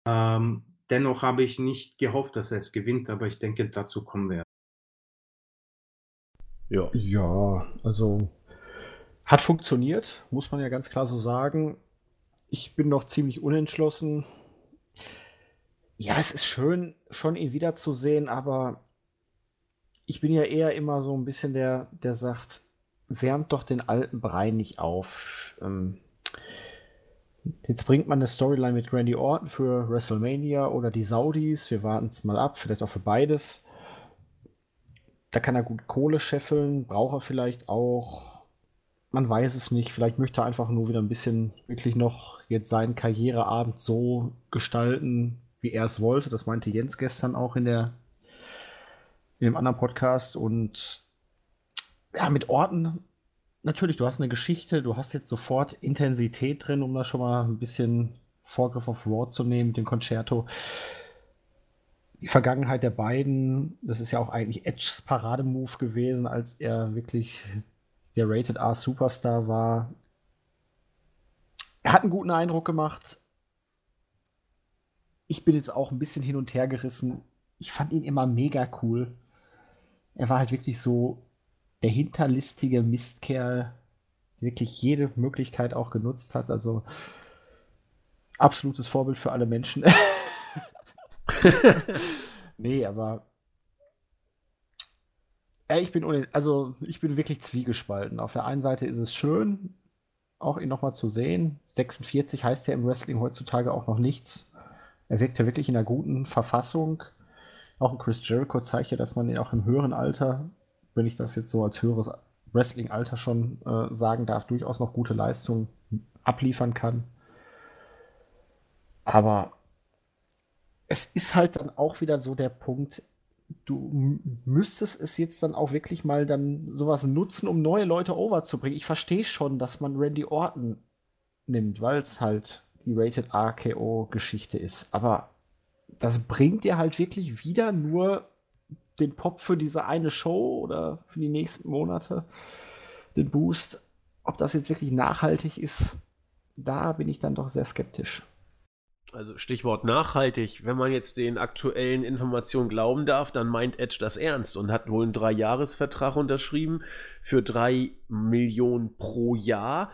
Ähm, Dennoch habe ich nicht gehofft, dass er es gewinnt, aber ich denke, dazu kommen wir. Ja. Ja, also hat funktioniert, muss man ja ganz klar so sagen. Ich bin noch ziemlich unentschlossen. Ja, es ist schön, schon ihn wiederzusehen, aber ich bin ja eher immer so ein bisschen der, der sagt, wärmt doch den alten Brei nicht auf. Ähm, jetzt bringt man eine Storyline mit Randy Orton für WrestleMania oder die Saudis. Wir warten es mal ab, vielleicht auch für beides. Da kann er gut Kohle scheffeln, braucht er vielleicht auch. Man weiß es nicht. Vielleicht möchte er einfach nur wieder ein bisschen wirklich noch jetzt seinen Karriereabend so gestalten, wie er es wollte. Das meinte Jens gestern auch in der in dem anderen Podcast. Und ja, mit Orten, natürlich, du hast eine Geschichte, du hast jetzt sofort Intensität drin, um da schon mal ein bisschen Vorgriff auf Raw zu nehmen mit dem Concerto die Vergangenheit der beiden, das ist ja auch eigentlich Edges Parademove gewesen, als er wirklich der Rated R Superstar war. Er hat einen guten Eindruck gemacht. Ich bin jetzt auch ein bisschen hin und her gerissen. Ich fand ihn immer mega cool. Er war halt wirklich so der hinterlistige Mistkerl, der wirklich jede Möglichkeit auch genutzt hat. Also absolutes Vorbild für alle Menschen. nee, aber. Ja, ich bin, also ich bin wirklich zwiegespalten. Auf der einen Seite ist es schön, auch ihn nochmal zu sehen. 46 heißt ja im Wrestling heutzutage auch noch nichts. Er wirkt ja wirklich in einer guten Verfassung. Auch ein Chris Jericho zeigt ja, dass man ihn auch im höheren Alter, wenn ich das jetzt so als höheres Wrestling-Alter schon äh, sagen darf, durchaus noch gute Leistungen abliefern kann. Aber es ist halt dann auch wieder so der Punkt, du müsstest es jetzt dann auch wirklich mal dann sowas nutzen, um neue Leute overzubringen. Ich verstehe schon, dass man Randy Orton nimmt, weil es halt die Rated RKO-Geschichte ist. Aber das bringt dir halt wirklich wieder nur den Pop für diese eine Show oder für die nächsten Monate, den Boost. Ob das jetzt wirklich nachhaltig ist, da bin ich dann doch sehr skeptisch. Also Stichwort nachhaltig. Wenn man jetzt den aktuellen Informationen glauben darf, dann meint Edge das ernst und hat wohl einen Dreijahresvertrag unterschrieben für drei Millionen pro Jahr.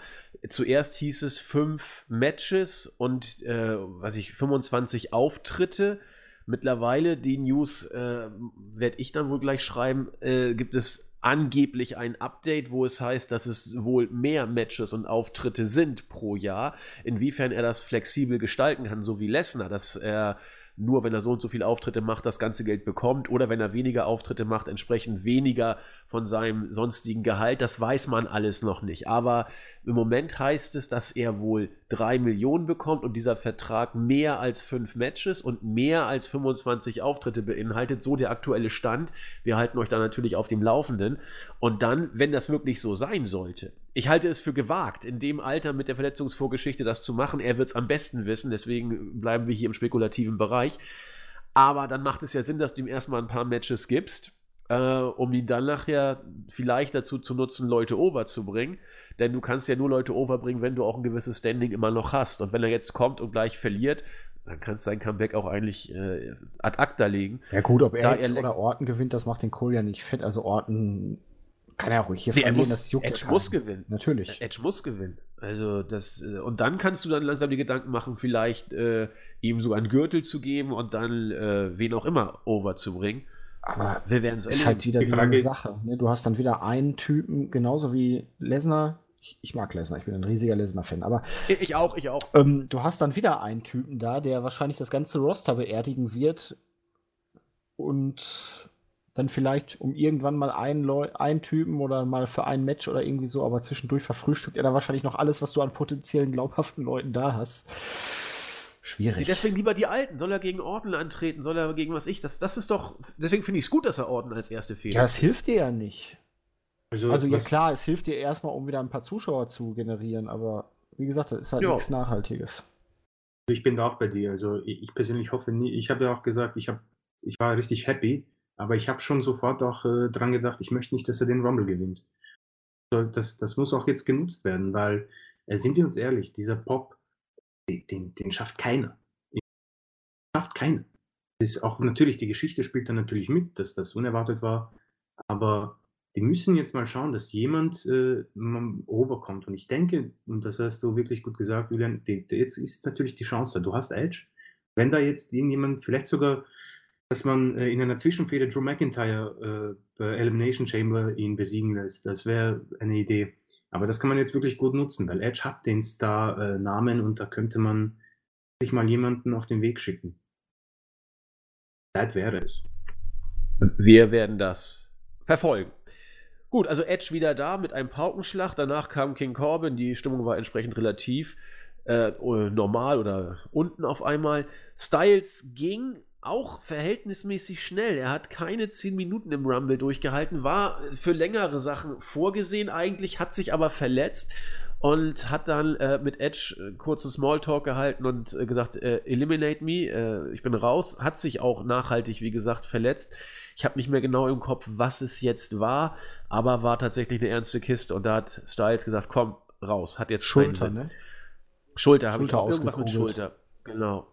Zuerst hieß es fünf Matches und äh, was ich 25 Auftritte. Mittlerweile die News äh, werde ich dann wohl gleich schreiben. Äh, gibt es angeblich ein Update, wo es heißt, dass es wohl mehr Matches und Auftritte sind pro Jahr. Inwiefern er das flexibel gestalten kann, so wie Lesnar, dass er nur wenn er so und so viele Auftritte macht, das ganze Geld bekommt oder wenn er weniger Auftritte macht, entsprechend weniger von seinem sonstigen Gehalt. Das weiß man alles noch nicht. Aber im Moment heißt es, dass er wohl drei Millionen bekommt und dieser Vertrag mehr als fünf Matches und mehr als 25 Auftritte beinhaltet. So der aktuelle Stand. Wir halten euch da natürlich auf dem Laufenden. Und dann, wenn das wirklich so sein sollte, ich halte es für gewagt, in dem Alter mit der Verletzungsvorgeschichte das zu machen. Er wird es am besten wissen, deswegen bleiben wir hier im spekulativen Bereich. Aber dann macht es ja Sinn, dass du ihm erstmal ein paar Matches gibst, äh, um ihn dann nachher vielleicht dazu zu nutzen, Leute over zu bringen. Denn du kannst ja nur Leute overbringen, wenn du auch ein gewisses Standing immer noch hast. Und wenn er jetzt kommt und gleich verliert, dann kannst du sein Comeback auch eigentlich äh, ad acta legen. Ja gut, ob er da jetzt er oder Orten gewinnt, das macht den Cole ja nicht fett. Also Orten kann er ruhig hier nee, verlieren, muss, das juckt Edge muss gewinnen. Natürlich. Edge muss gewinnen. Also das, äh, und dann kannst du dann langsam die Gedanken machen, vielleicht äh, ihm so einen Gürtel zu geben und dann äh, wen auch immer over zu bringen. Aber wir werden es Ist halt wieder die Frage, Sache. Ne? Du hast dann wieder einen Typen, genauso wie Lesnar. Ich, ich mag Lesnar, ich bin ein riesiger Lesnar-Fan, aber. Ich auch, ich auch. Ähm, du hast dann wieder einen Typen da, der wahrscheinlich das ganze Roster beerdigen wird. Und dann vielleicht um irgendwann mal einen, Leu einen Typen oder mal für ein Match oder irgendwie so, aber zwischendurch verfrühstückt er dann wahrscheinlich noch alles, was du an potenziellen glaubhaften Leuten da hast. Schwierig. Deswegen lieber die Alten. Soll er gegen Orden antreten? Soll er gegen was ich? Das, das ist doch. Deswegen finde ich es gut, dass er Orden als erste fehlt. Ja, das hilft dir ja nicht. Also, also ja klar, es hilft dir erstmal, um wieder ein paar Zuschauer zu generieren, aber wie gesagt, das ist halt jo. nichts Nachhaltiges. Ich bin da auch bei dir. Also ich persönlich hoffe nie. Ich habe ja auch gesagt, ich, hab, ich war richtig happy, aber ich habe schon sofort auch äh, dran gedacht, ich möchte nicht, dass er den Rumble gewinnt. Das, das muss auch jetzt genutzt werden, weil, äh, sind wir uns ehrlich, dieser Pop, den, den schafft keiner. Den schafft keiner. Das ist auch natürlich, die Geschichte spielt dann natürlich mit, dass das unerwartet war, aber die müssen jetzt mal schauen, dass jemand äh, overkommt. Und ich denke, und das hast du wirklich gut gesagt, Julian, die, die, jetzt ist natürlich die Chance da. Du hast Edge, Wenn da jetzt irgendjemand, vielleicht sogar, dass man äh, in einer Zwischenfehde Drew McIntyre äh, bei Elimination Chamber ihn besiegen lässt, das wäre eine Idee. Aber das kann man jetzt wirklich gut nutzen, weil Edge hat den Star-Namen und da könnte man sich mal jemanden auf den Weg schicken. Zeit wäre es. Wir werden das verfolgen. Gut, also Edge wieder da mit einem Paukenschlag. Danach kam King Corbin. Die Stimmung war entsprechend relativ äh, normal oder unten auf einmal. Styles ging auch verhältnismäßig schnell. Er hat keine 10 Minuten im Rumble durchgehalten, war für längere Sachen vorgesehen eigentlich, hat sich aber verletzt und hat dann äh, mit Edge äh, kurzen Smalltalk gehalten und äh, gesagt, äh, eliminate me, äh, ich bin raus, hat sich auch nachhaltig, wie gesagt, verletzt. Ich habe nicht mehr genau im Kopf, was es jetzt war, aber war tatsächlich eine ernste Kiste und da hat Styles gesagt, komm, raus, hat jetzt Schulter, ne? Schulter, habe ich auch irgendwas mit Schulter. Genau.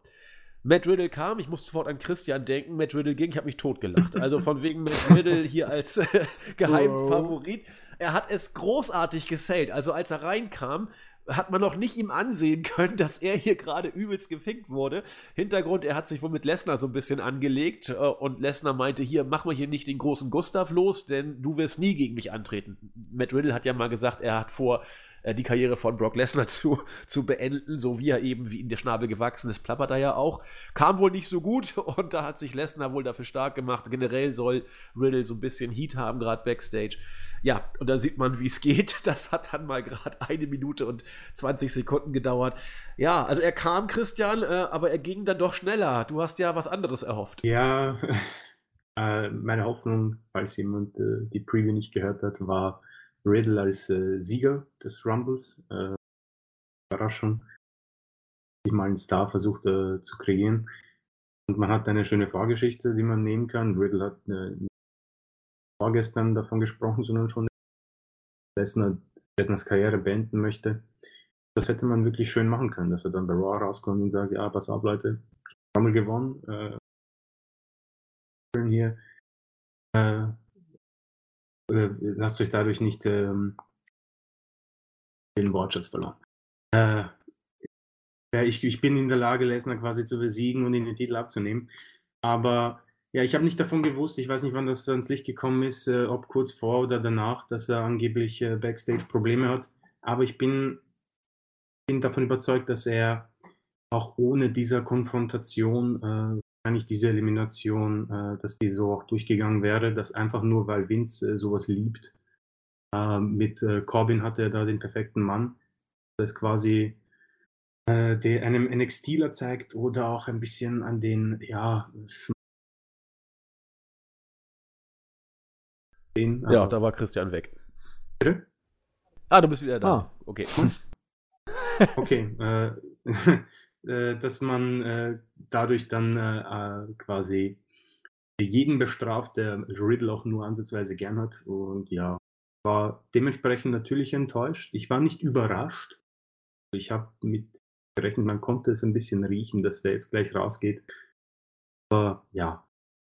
Matt Riddle kam, ich musste sofort an Christian denken, Matt Riddle ging, ich habe mich totgelacht. Also von wegen Matt Riddle hier als äh, Geheimfavorit. Er hat es großartig gesellt. Also als er reinkam, hat man noch nicht ihm ansehen können, dass er hier gerade übelst gefickt wurde. Hintergrund, er hat sich wohl mit Lesnar so ein bisschen angelegt äh, und Lesnar meinte, hier, mach mal hier nicht den großen Gustav los, denn du wirst nie gegen mich antreten. Matt Riddle hat ja mal gesagt, er hat vor, äh, die Karriere von Brock Lesnar zu, zu beenden, so wie er eben wie in der Schnabel gewachsen ist, plappert er ja auch. Kam wohl nicht so gut und da hat sich Lesnar wohl dafür stark gemacht. Generell soll Riddle so ein bisschen Heat haben, gerade Backstage. Ja, und da sieht man, wie es geht. Das hat dann mal gerade eine Minute und 20 Sekunden gedauert. Ja, also er kam, Christian, äh, aber er ging dann doch schneller. Du hast ja was anderes erhofft. Ja, äh, meine Hoffnung, falls jemand äh, die Preview nicht gehört hat, war Riddle als äh, Sieger des Rumbles. Äh, Überraschung. Ich mal einen Star versucht äh, zu kreieren. Und man hat eine schöne Vorgeschichte, die man nehmen kann. Riddle hat eine vorgestern davon gesprochen, sondern schon Lesnar, Lesners Karriere beenden möchte. Das hätte man wirklich schön machen können, dass er dann bei Raw rauskommt und sagt, ja, pass auf, Leute, habe gewonnen. Äh, hier. Äh, äh, lasst euch dadurch nicht ähm, den Wortschatz verloren. Äh, ja, ich, ich bin in der Lage, Lesnar quasi zu besiegen und ihn den Titel abzunehmen. Aber ja, ich habe nicht davon gewusst, ich weiß nicht, wann das ans Licht gekommen ist, äh, ob kurz vor oder danach, dass er angeblich äh, Backstage Probleme hat. Aber ich bin, bin davon überzeugt, dass er auch ohne dieser Konfrontation, äh, wahrscheinlich diese Elimination, äh, dass die so auch durchgegangen wäre, dass einfach nur, weil Vince äh, sowas liebt. Äh, mit äh, Corbin hatte er da den perfekten Mann. Das ist quasi äh, der einem NXTler zeigt oder auch ein bisschen an den, ja, sehen. Ja, da war Christian weg. Bitte? Ah, du bist wieder da. Ah. Okay. okay. Äh, äh, dass man äh, dadurch dann äh, äh, quasi jeden bestraft, der Riddle auch nur ansatzweise gern hat. Und ja, war dementsprechend natürlich enttäuscht. Ich war nicht überrascht. Ich habe mit gerechnet, man konnte es ein bisschen riechen, dass der jetzt gleich rausgeht. Aber ja,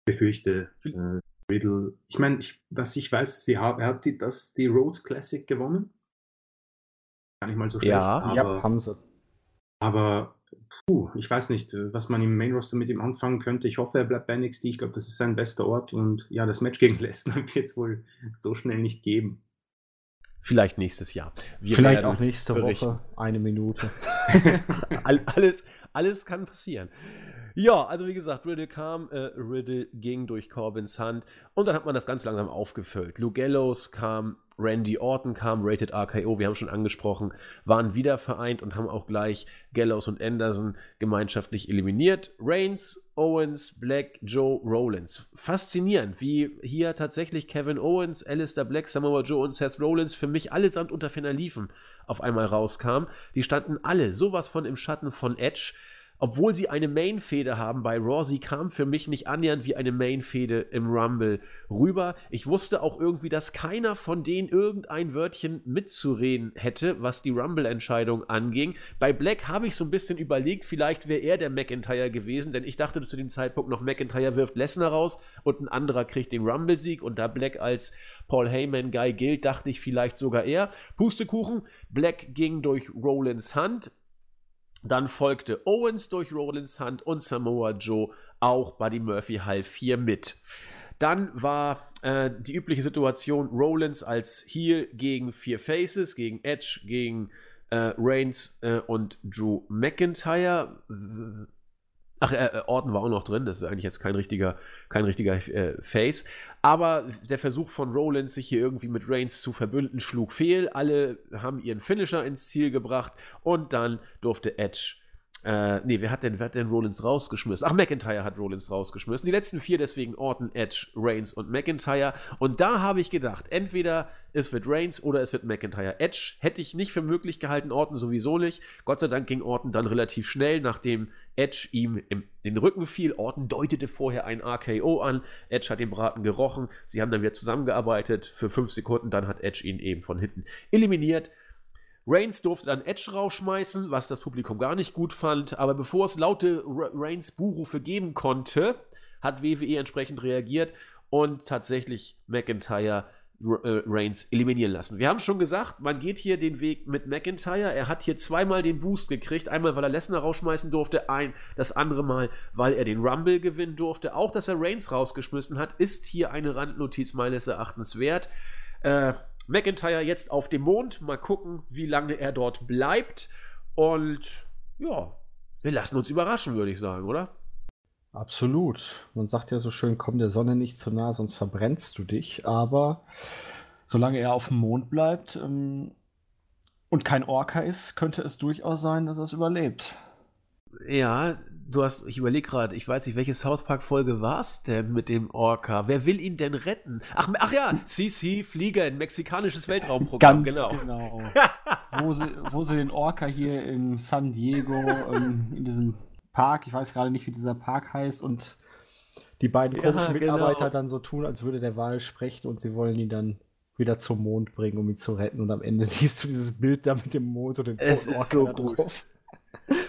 befürchte, äh, Riddle, ich meine, ich, was ich weiß, sie hat, er hat die, das, die Rhodes Classic gewonnen. Gar nicht mal so schlecht. Ja, aber, ja, haben sie. Aber puh, ich weiß nicht, was man im Main Roster mit ihm anfangen könnte. Ich hoffe, er bleibt bei NXT. Ich glaube, das ist sein bester Ort. Und ja, das Match gegen Lesnar wird es wohl so schnell nicht geben. Vielleicht nächstes Jahr. Wir Vielleicht auch nächste berichten. Woche eine Minute. alles, alles kann passieren. Ja, also wie gesagt, Riddle kam, äh, Riddle ging durch Corbins Hand und dann hat man das ganz langsam aufgefüllt. Lou Gallows kam, Randy Orton kam, Rated RKO, wir haben schon angesprochen, waren wieder vereint und haben auch gleich Gallows und Anderson gemeinschaftlich eliminiert. Reigns, Owens, Black, Joe, Rollins. Faszinierend, wie hier tatsächlich Kevin Owens, Alistair Black, Samoa Joe und Seth Rollins für mich allesamt unter ferner auf einmal rauskamen. Die standen alle sowas von im Schatten von Edge obwohl sie eine Main-Fehde haben bei Raw, sie kam für mich nicht annähernd wie eine Main-Fehde im Rumble rüber. Ich wusste auch irgendwie, dass keiner von denen irgendein Wörtchen mitzureden hätte, was die Rumble-Entscheidung anging. Bei Black habe ich so ein bisschen überlegt, vielleicht wäre er der McIntyre gewesen, denn ich dachte zu dem Zeitpunkt noch, McIntyre wirft Lesnar raus und ein anderer kriegt den Rumble-Sieg und da Black als Paul Heyman-Guy gilt, dachte ich vielleicht sogar er. Pustekuchen, Black ging durch Rollins Hand, Dann folgte Owens durch Rollins Hand und Samoa Joe auch Buddy Murphy half 4 mit. Dann war äh, die übliche Situation Rollins als Heel gegen vier Faces, gegen Edge, gegen äh, Reigns äh, und Drew McIntyre. Ach, äh, äh, Orton war auch noch drin, das ist eigentlich jetzt kein richtiger, kein richtiger äh, Face. Aber der Versuch von Rollins, sich hier irgendwie mit Reigns zu verbünden, schlug fehl. Alle haben ihren Finisher ins Ziel gebracht und dann durfte Edge äh, nee, wer hat, denn, wer hat denn Rollins rausgeschmissen? Ach, McIntyre hat Rollins rausgeschmissen. Die letzten vier deswegen Orton, Edge, Reigns und McIntyre. Und da habe ich gedacht, entweder es wird Reigns oder es wird McIntyre. Edge hätte ich nicht für möglich gehalten, Orton sowieso nicht. Gott sei Dank ging Orton dann relativ schnell, nachdem Edge ihm im, in den Rücken fiel. Orton deutete vorher ein RKO an. Edge hat den Braten gerochen. Sie haben dann wieder zusammengearbeitet für fünf Sekunden. Dann hat Edge ihn eben von hinten eliminiert. Reigns durfte dann Edge rausschmeißen, was das Publikum gar nicht gut fand. Aber bevor es laute Reigns Buhrufe geben konnte, hat WWE entsprechend reagiert und tatsächlich McIntyre äh, Reigns eliminieren lassen. Wir haben schon gesagt, man geht hier den Weg mit McIntyre. Er hat hier zweimal den Boost gekriegt. Einmal, weil er Lesnar rausschmeißen durfte, ein, das andere Mal, weil er den Rumble gewinnen durfte. Auch, dass er Reigns rausgeschmissen hat, ist hier eine Randnotiz meines Erachtens wert. Äh, McIntyre jetzt auf dem Mond. Mal gucken, wie lange er dort bleibt. Und ja, wir lassen uns überraschen, würde ich sagen, oder? Absolut. Man sagt ja so schön, komm der Sonne nicht zu nah, sonst verbrennst du dich. Aber solange er auf dem Mond bleibt ähm, und kein Orca ist, könnte es durchaus sein, dass er es überlebt. Ja, du hast, ich überlege gerade, ich weiß nicht, welche South Park-Folge war es denn mit dem Orca? Wer will ihn denn retten? Ach, ach ja, CC Flieger, ein mexikanisches Weltraumprogramm, Ganz genau. genau. wo, sie, wo sie den Orca hier in San Diego, ähm, in diesem Park, ich weiß gerade nicht, wie dieser Park heißt, und die beiden komischen ja, Mitarbeiter genau. dann so tun, als würde der Wal sprechen und sie wollen ihn dann wieder zum Mond bringen, um ihn zu retten. Und am Ende siehst du dieses Bild da mit dem Mond und dem Es ist so gut. Drauf.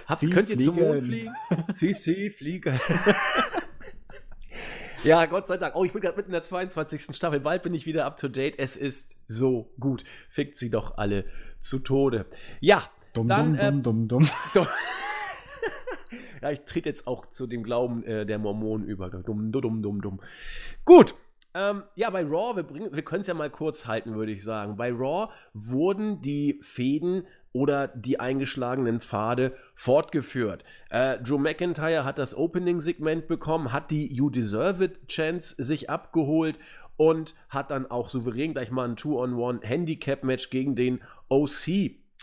Habt, Sie könnt ihr zum Mond fliegen? Sie, sie, fliegen. ja, Gott sei Dank. Oh, ich bin gerade mitten in der 22. Staffel. Bald bin ich wieder up to date. Es ist so gut. Fickt sie doch alle zu Tode. Ja, dumm, dann, dumm, ähm, dumm, dumm, dumm. ja, ich trete jetzt auch zu dem Glauben äh, der Mormonen über. Dumm, dumm, dumm, dumm. Gut. Ähm, ja, bei Raw, wir, wir können es ja mal kurz halten, würde ich sagen. Bei Raw wurden die Fäden oder die eingeschlagenen Pfade fortgeführt. Äh, Drew McIntyre hat das Opening-Segment bekommen, hat die You Deserve It Chance sich abgeholt und hat dann auch souverän gleich mal ein Two-on-One-Handicap-Match gegen den OC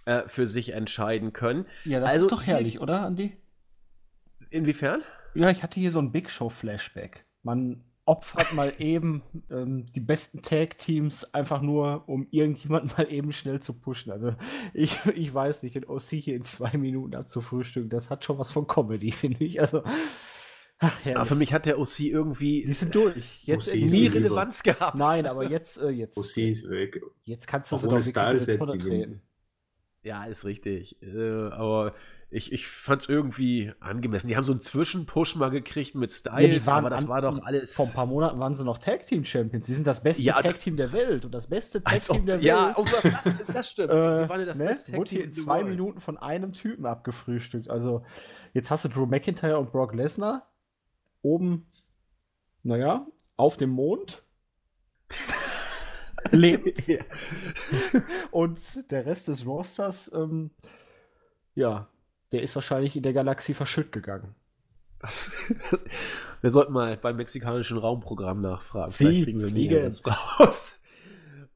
äh, für sich entscheiden können. Ja, das also, ist doch herrlich, oder, Andy? Inwiefern? Ja, ich hatte hier so ein Big Show-Flashback. Man opfert mal eben ähm, die besten Tag-Teams einfach nur, um irgendjemanden mal eben schnell zu pushen. Also ich, ich weiß nicht, den OC hier in zwei Minuten abzufrühstücken, das hat schon was von Comedy, finde ich. Also Ach, ja, für mich hat der OC irgendwie die sind durch. Jetzt OC nie Relevanz über. gehabt. Nein, aber jetzt äh, jetzt OC ist weg. Jetzt kannst du so ohne Styles jetzt die. Ja, ist richtig. Äh, aber ich, ich fand es irgendwie angemessen. Die haben so einen Zwischenpush mal gekriegt mit Styles, ja, aber das war doch alles. Vor ein paar Monaten waren sie noch Tag Team Champions. Sie sind das beste ja, Tag Team der Welt und das beste Tag Team der ja, Welt. Ja, oh, das, das stimmt. äh, sie waren ja das ne? beste Tag Wurde hier in zwei World. Minuten von einem Typen abgefrühstückt. Also jetzt hast du Drew McIntyre und Brock Lesnar oben, naja, auf dem Mond. lebt. und der Rest des Rosters, ähm, ja, der ist wahrscheinlich in der Galaxie verschütt gegangen. Das, wir sollten mal beim mexikanischen Raumprogramm nachfragen. Sie Vielleicht kriegen wir Fliege. raus.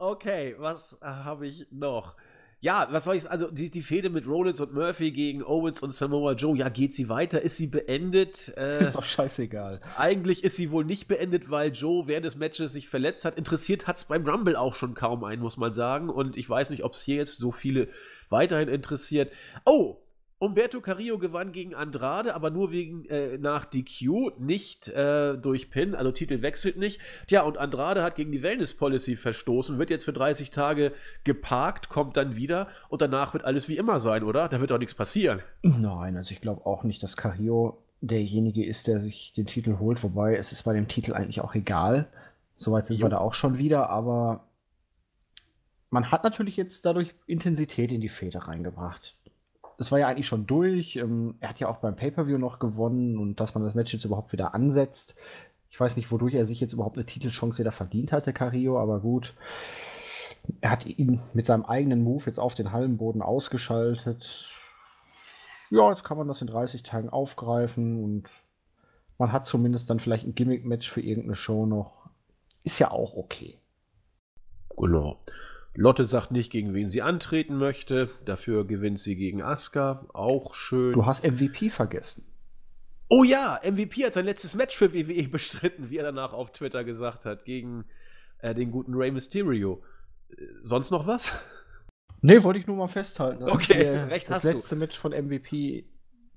Okay, was äh, habe ich noch? Ja, was soll ich Also die, die Fehde mit Rollins und Murphy gegen Owens und Samoa Joe, ja, geht sie weiter? Ist sie beendet? Äh, ist doch scheißegal. Eigentlich ist sie wohl nicht beendet, weil Joe während des Matches sich verletzt hat. Interessiert hat es beim Rumble auch schon kaum einen, muss man sagen. Und ich weiß nicht, ob es hier jetzt so viele weiterhin interessiert. Oh, Umberto Carrillo gewann gegen Andrade, aber nur wegen äh, nach DQ, nicht äh, durch Pin, also Titel wechselt nicht. Tja, und Andrade hat gegen die Wellness Policy verstoßen, wird jetzt für 30 Tage geparkt, kommt dann wieder und danach wird alles wie immer sein, oder? Da wird doch nichts passieren. Nein, also ich glaube auch nicht, dass Carrillo derjenige ist, der sich den Titel holt, wobei es ist bei dem Titel eigentlich auch egal. Soweit sind jo. wir da auch schon wieder, aber man hat natürlich jetzt dadurch Intensität in die Fehde reingebracht das war ja eigentlich schon durch. Ähm, er hat ja auch beim Pay-Per-View noch gewonnen und dass man das Match jetzt überhaupt wieder ansetzt. Ich weiß nicht, wodurch er sich jetzt überhaupt eine Titelchance wieder verdient hatte, Cario, aber gut. Er hat ihn mit seinem eigenen Move jetzt auf den Hallenboden ausgeschaltet. Ja, jetzt kann man das in 30 Tagen aufgreifen und man hat zumindest dann vielleicht ein Gimmick-Match für irgendeine Show noch. Ist ja auch okay. Genau. Lotte sagt nicht, gegen wen sie antreten möchte. Dafür gewinnt sie gegen Asuka. Auch schön. Du hast MVP vergessen. Oh ja, MVP hat sein letztes Match für WWE bestritten, wie er danach auf Twitter gesagt hat, gegen äh, den guten Rey Mysterio. Äh, sonst noch was? Nee, wollte ich nur mal festhalten. okay, recht das hast letzte du. Match von MVP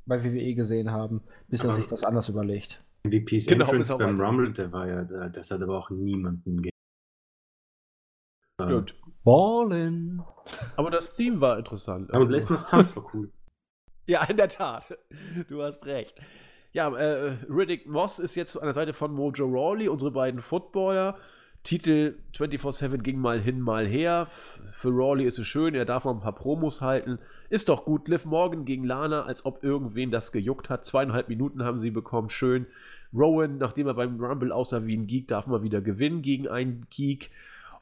bei WWE gesehen haben, bis er sich das anders überlegt. MVPs Genau, Entrance beim. Rumble, der war ja, das hat aber auch niemanden ge Ähm, Gut. Ballin. Aber das Theme war interessant. Ja, und Lesners Tanz war cool. Ja, in der Tat. Du hast recht. Ja, äh, Riddick Moss ist jetzt an der Seite von Mojo Rawley, unsere beiden Footballer. Titel 24-7 ging mal hin, mal her. Für Rawley ist es schön, er darf noch ein paar Promos halten. Ist doch gut. Liv Morgan gegen Lana, als ob irgendwen das gejuckt hat. Zweieinhalb Minuten haben sie bekommen, schön. Rowan, nachdem er beim Rumble aussah wie ein Geek, darf mal wieder gewinnen gegen einen Geek.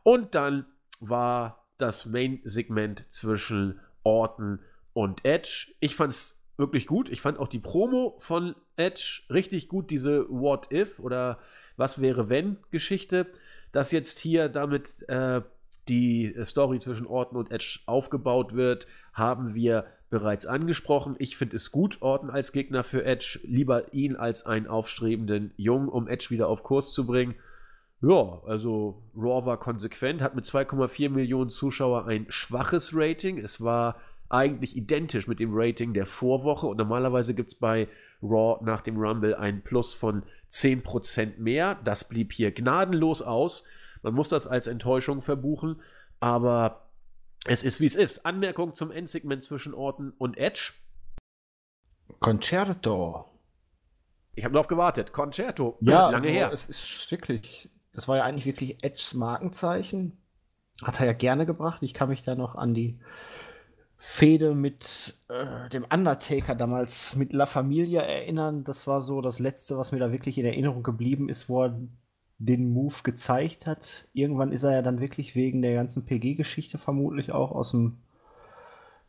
Und dann war das Main-Segment zwischen Orton und Edge. Ich fand's wirklich gut. Ich fand auch die Promo von Edge richtig gut, diese What If oder Was wäre wenn Geschichte. Dass jetzt hier damit äh, die Story zwischen Orton und Edge aufgebaut wird, haben wir bereits angesprochen. Ich finde es gut, Orton als Gegner für Edge. Lieber ihn als einen aufstrebenden Jungen, um Edge wieder auf Kurs zu bringen. Ja, also Raw war konsequent, hat mit 2,4 Millionen Zuschauer ein schwaches Rating. Es war eigentlich identisch mit dem Rating der Vorwoche und normalerweise gibt es bei Raw nach dem Rumble ein Plus von 10% mehr. Das blieb hier gnadenlos aus. Man muss das als Enttäuschung verbuchen, aber es ist wie es ist. Anmerkung zum Endsegment zwischen Orton und Edge. Concerto. Ich habe noch gewartet. Concerto. Ja, lange also, her. Es ist wirklich, das war ja eigentlich wirklich Edges Markenzeichen. Hat er ja gerne gebracht. Ich kann mich da noch an die Fehde mit äh, dem Undertaker damals mit La Familia erinnern. Das war so das Letzte, was mir da wirklich in Erinnerung geblieben ist, wo er den Move gezeigt hat. Irgendwann ist er ja dann wirklich wegen der ganzen PG-Geschichte vermutlich auch aus dem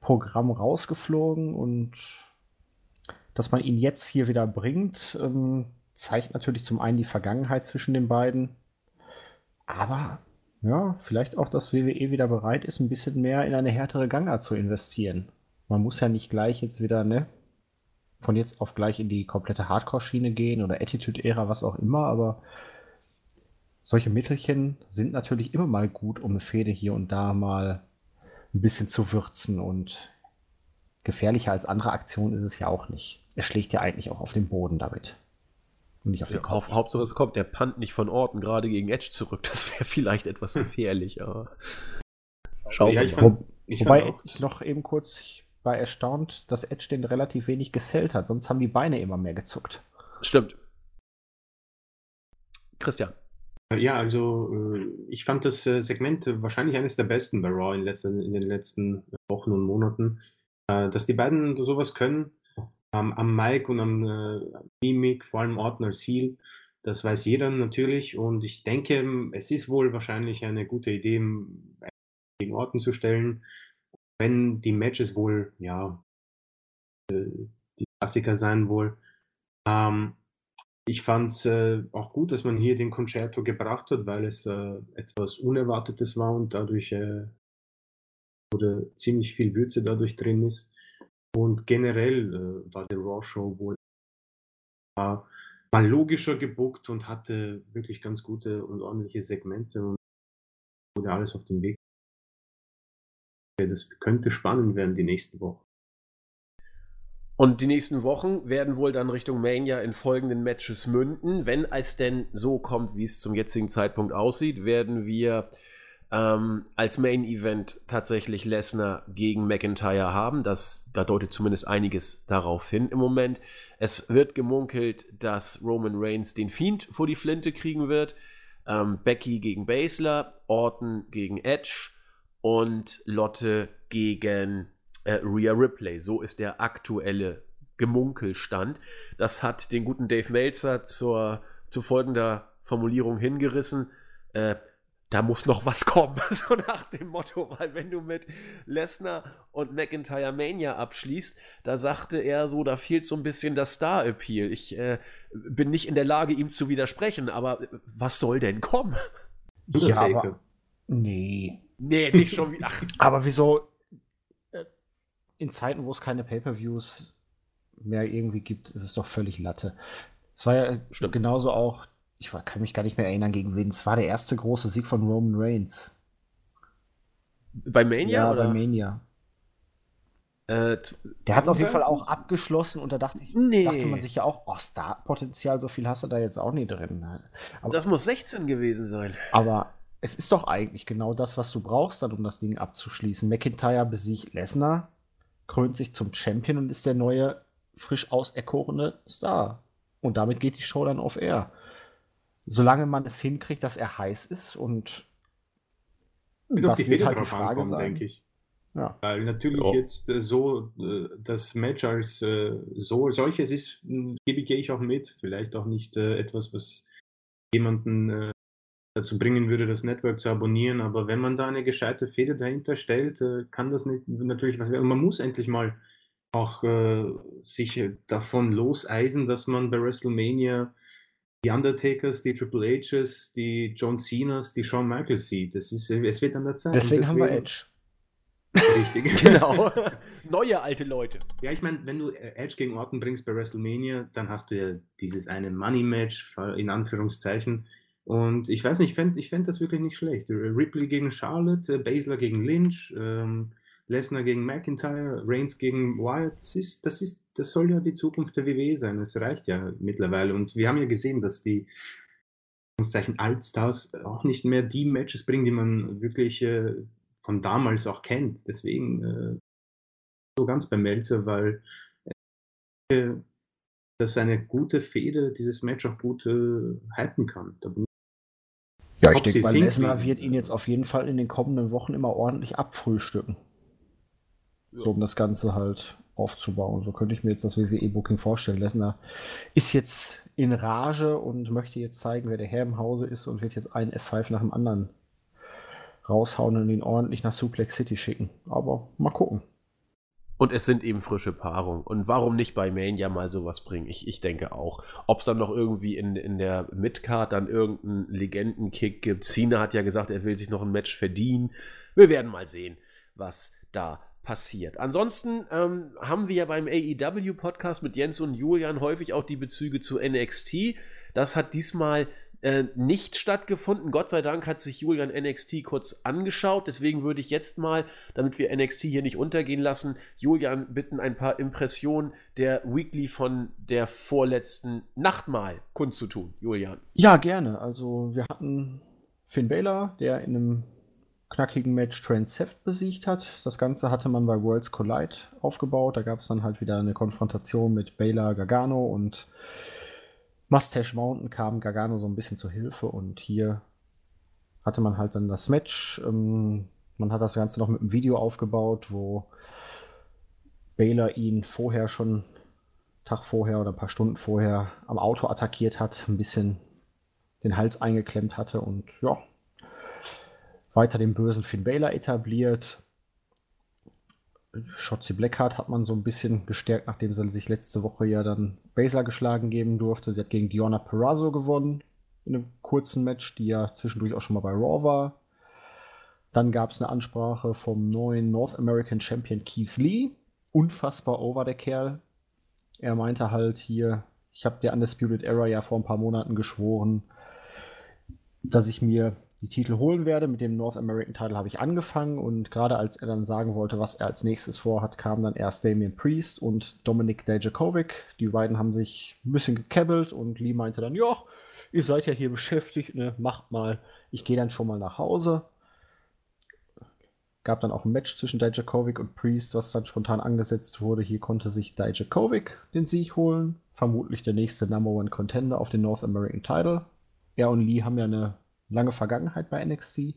Programm rausgeflogen und dass man ihn jetzt hier wieder bringt, ähm, zeigt natürlich zum einen die Vergangenheit zwischen den beiden, aber ja, vielleicht auch, dass WWE wieder bereit ist, ein bisschen mehr in eine härtere Gangart zu investieren. Man muss ja nicht gleich jetzt wieder, ne, von jetzt auf gleich in die komplette Hardcore-Schiene gehen oder Attitude-Ära, was auch immer, aber solche Mittelchen sind natürlich immer mal gut, um eine Fehde hier und da mal ein bisschen zu würzen und gefährlicher als andere Aktionen ist es ja auch nicht. Er schlägt ja eigentlich auch auf den Boden damit. Und nicht auf den Kopf. Haupt, Hauptsache es kommt der Punt nicht von Orten gerade gegen Edge zurück. Das wäre vielleicht etwas gefährlich, aber. Schauen Ja, wir ich mal. fand- Wo, Ich wobei ich noch eben kurz ich war erstaunt, dass Edge den relativ wenig gesellt hat. Sonst haben die Beine immer mehr gezuckt. Stimmt. Christian. Ja, also äh, ich fand das äh, Segment äh, wahrscheinlich eines der besten bei Raw in, letzten, in den letzten Wochen und Monaten. Dass die beiden sowas können, ähm, am Mic und am äh, Mimik, vor allem Orton als Heel, das weiß jeder natürlich. Und ich denke, es ist wohl wahrscheinlich eine gute Idee, m, gegen Orton zu stellen, wenn die Matches wohl, ja, äh, die Klassiker sein wohl. Ähm, ich fand es äh, auch gut, dass man hier den Concerto gebracht hat, weil es äh, etwas Unerwartetes war und dadurch äh, wurde ziemlich viel Würze dadurch drin ist. Und generell äh, war die Raw Show wohl war logischer gebuckt und hatte wirklich ganz gute und ordentliche Segmente und wurde alles auf den Weg. Das könnte spannend werden die nächsten Wochen. Und die nächsten Wochen werden wohl dann Richtung Mania in folgenden Matches münden. Wenn es denn so kommt, wie es zum jetzigen Zeitpunkt aussieht, werden wir ähm, als Main Event tatsächlich Lesnar gegen McIntyre haben. Das, da deutet zumindest einiges darauf hin im Moment. Es wird gemunkelt, dass Roman Reigns den Fiend vor die Flinte kriegen wird. Ähm, Becky gegen Baszler, Orton gegen Edge und Lotte gegen äh, Rhea Ripley. So ist der aktuelle Gemunkelstand. Das hat den guten Dave Meltzer zur, zu folgender Formulierung hingerissen. Äh, da muss noch was kommen, so nach dem Motto, weil wenn du mit Lesnar und McIntyre Mania abschließt, da sagte er so, da fehlt so ein bisschen das Star-Appeal. Ich äh, bin nicht in der Lage, ihm zu widersprechen, aber was soll denn kommen? Ja, aber, nee. Nee, nicht schon wieder. aber wieso äh, in Zeiten, wo es keine Pay-Per-Views mehr irgendwie gibt, ist es doch völlig Latte. Es war ja Stimmt. genauso auch ich kann mich gar nicht mehr erinnern, gegen wen. Es war der erste große Sieg von Roman Reigns. Bei Mania? Ja, oder? bei Mania. Äh, der hat es auf jeden Fall auch abgeschlossen und da dachte, ich, nee. dachte man sich ja auch, oh, Startpotenzial, so viel hast du da jetzt auch nicht drin. Aber, das muss 16 gewesen sein. Aber es ist doch eigentlich genau das, was du brauchst, dann, um das Ding abzuschließen. McIntyre besiegt Lesnar, krönt sich zum Champion und ist der neue, frisch auserkorene Star. Und damit geht die Show dann auf Air solange man es hinkriegt, dass er heiß ist und wird das wird halt die Frage ankommen, denke ich. Ja. Weil natürlich oh. jetzt äh, so äh, das Match als äh, so solches ist, hm, gebe ich auch mit. Vielleicht auch nicht äh, etwas, was jemanden äh, dazu bringen würde, das Network zu abonnieren. Aber wenn man da eine gescheite Feder dahinter stellt, äh, kann das nicht, natürlich was werden. Und man muss endlich mal auch sich davon loseisen, dass man bei WrestleMania die Undertakers, die Triple H's, die John Cenas, die Shawn Michaels sieht. Das ist, es wird an der Zeit. Deswegen, deswegen haben wir Edge. Richtig. genau. Neue alte Leute. Ja, ich meine, wenn du Edge gegen Orton bringst bei WrestleMania, dann hast du ja dieses eine Money-Match, in Anführungszeichen. Und ich weiß nicht, ich fände ich fänd das wirklich nicht schlecht. Ripley gegen Charlotte, Baszler gegen Lynch, ähm, Lesnar gegen McIntyre, Reigns gegen Wyatt, das ist, das ist, das soll ja die Zukunft der WWE sein. Es reicht ja mittlerweile. Und wir haben ja gesehen, dass die Altstars auch nicht mehr die Matches bringen, die man wirklich äh, von damals auch kennt. Deswegen äh, so ganz beim Melzer, weil äh, dass eine gute Fehde dieses Match auch gut äh, halten kann. ja, ich denke, Lesnar wird ihn jetzt auf jeden Fall in den kommenden Wochen immer ordentlich abfrühstücken. Ja. So um das Ganze halt aufzubauen. So könnte ich mir jetzt das WWE-Booking vorstellen. Lesnar ist jetzt in Rage und möchte jetzt zeigen, wer der Herr im Hause ist und wird jetzt einen F5 nach dem anderen raushauen und ihn ordentlich nach Suplex City schicken. Aber mal gucken. Und es sind eben frische Paarungen. Und warum nicht bei Mania mal sowas bringen? Ich, ich denke auch. Ob es dann noch irgendwie in, in der Midcard dann irgendeinen Legendenkick gibt. Cena hat ja gesagt, er will sich noch ein Match verdienen. Wir werden mal sehen, was da passiert. Ansonsten ähm, haben wir ja beim AEW-Podcast mit Jens und Julian häufig auch die Bezüge zu NXT. Das hat diesmal äh, nicht stattgefunden. Gott sei Dank hat sich Julian NXT kurz angeschaut. Deswegen würde ich jetzt mal, damit wir NXT hier nicht untergehen lassen, Julian bitten, ein paar Impressionen der Weekly von der vorletzten Nacht mal kundzutun. Julian. Ja, gerne. Also wir hatten Finn Baylor, der in einem knackigen Match Trent besiegt hat. Das Ganze hatte man bei Worlds Collide aufgebaut. Da gab es dann halt wieder eine Konfrontation mit Baylor Gargano und Mustache Mountain kam Gargano so ein bisschen zur Hilfe und hier hatte man halt dann das Match. Ähm, man hat das Ganze noch mit einem Video aufgebaut, wo Baylor ihn vorher schon, Tag vorher oder ein paar Stunden vorher am Auto attackiert hat, ein bisschen den Hals eingeklemmt hatte und ja, weiter den bösen Finn Balor etabliert. Shotzi Blackheart hat man so ein bisschen gestärkt, nachdem sie sich letzte Woche ja dann Baszler geschlagen geben durfte. Sie hat gegen Diona Perazzo gewonnen in einem kurzen Match, die ja zwischendurch auch schon mal bei Raw war. Dann gab es eine Ansprache vom neuen North American Champion Keith Lee. Unfassbar over der Kerl. Er meinte halt hier, ich habe der Undisputed Era ja vor ein paar Monaten geschworen, dass ich mir die Titel holen werde. Mit dem North American Title habe ich angefangen und gerade als er dann sagen wollte, was er als nächstes vorhat, kam dann erst Damien Priest und Dominik Dajakovic. Die beiden haben sich ein bisschen gekebbelt und Lee meinte dann, ja, ihr seid ja hier beschäftigt, ne, macht mal, ich gehe dann schon mal nach Hause. Gab dann auch ein Match zwischen Dajakovic und Priest, was dann spontan angesetzt wurde. Hier konnte sich Dajakovic den Sieg holen. Vermutlich der nächste Number One Contender auf den North American Title. Er und Lee haben ja eine lange Vergangenheit bei NXT.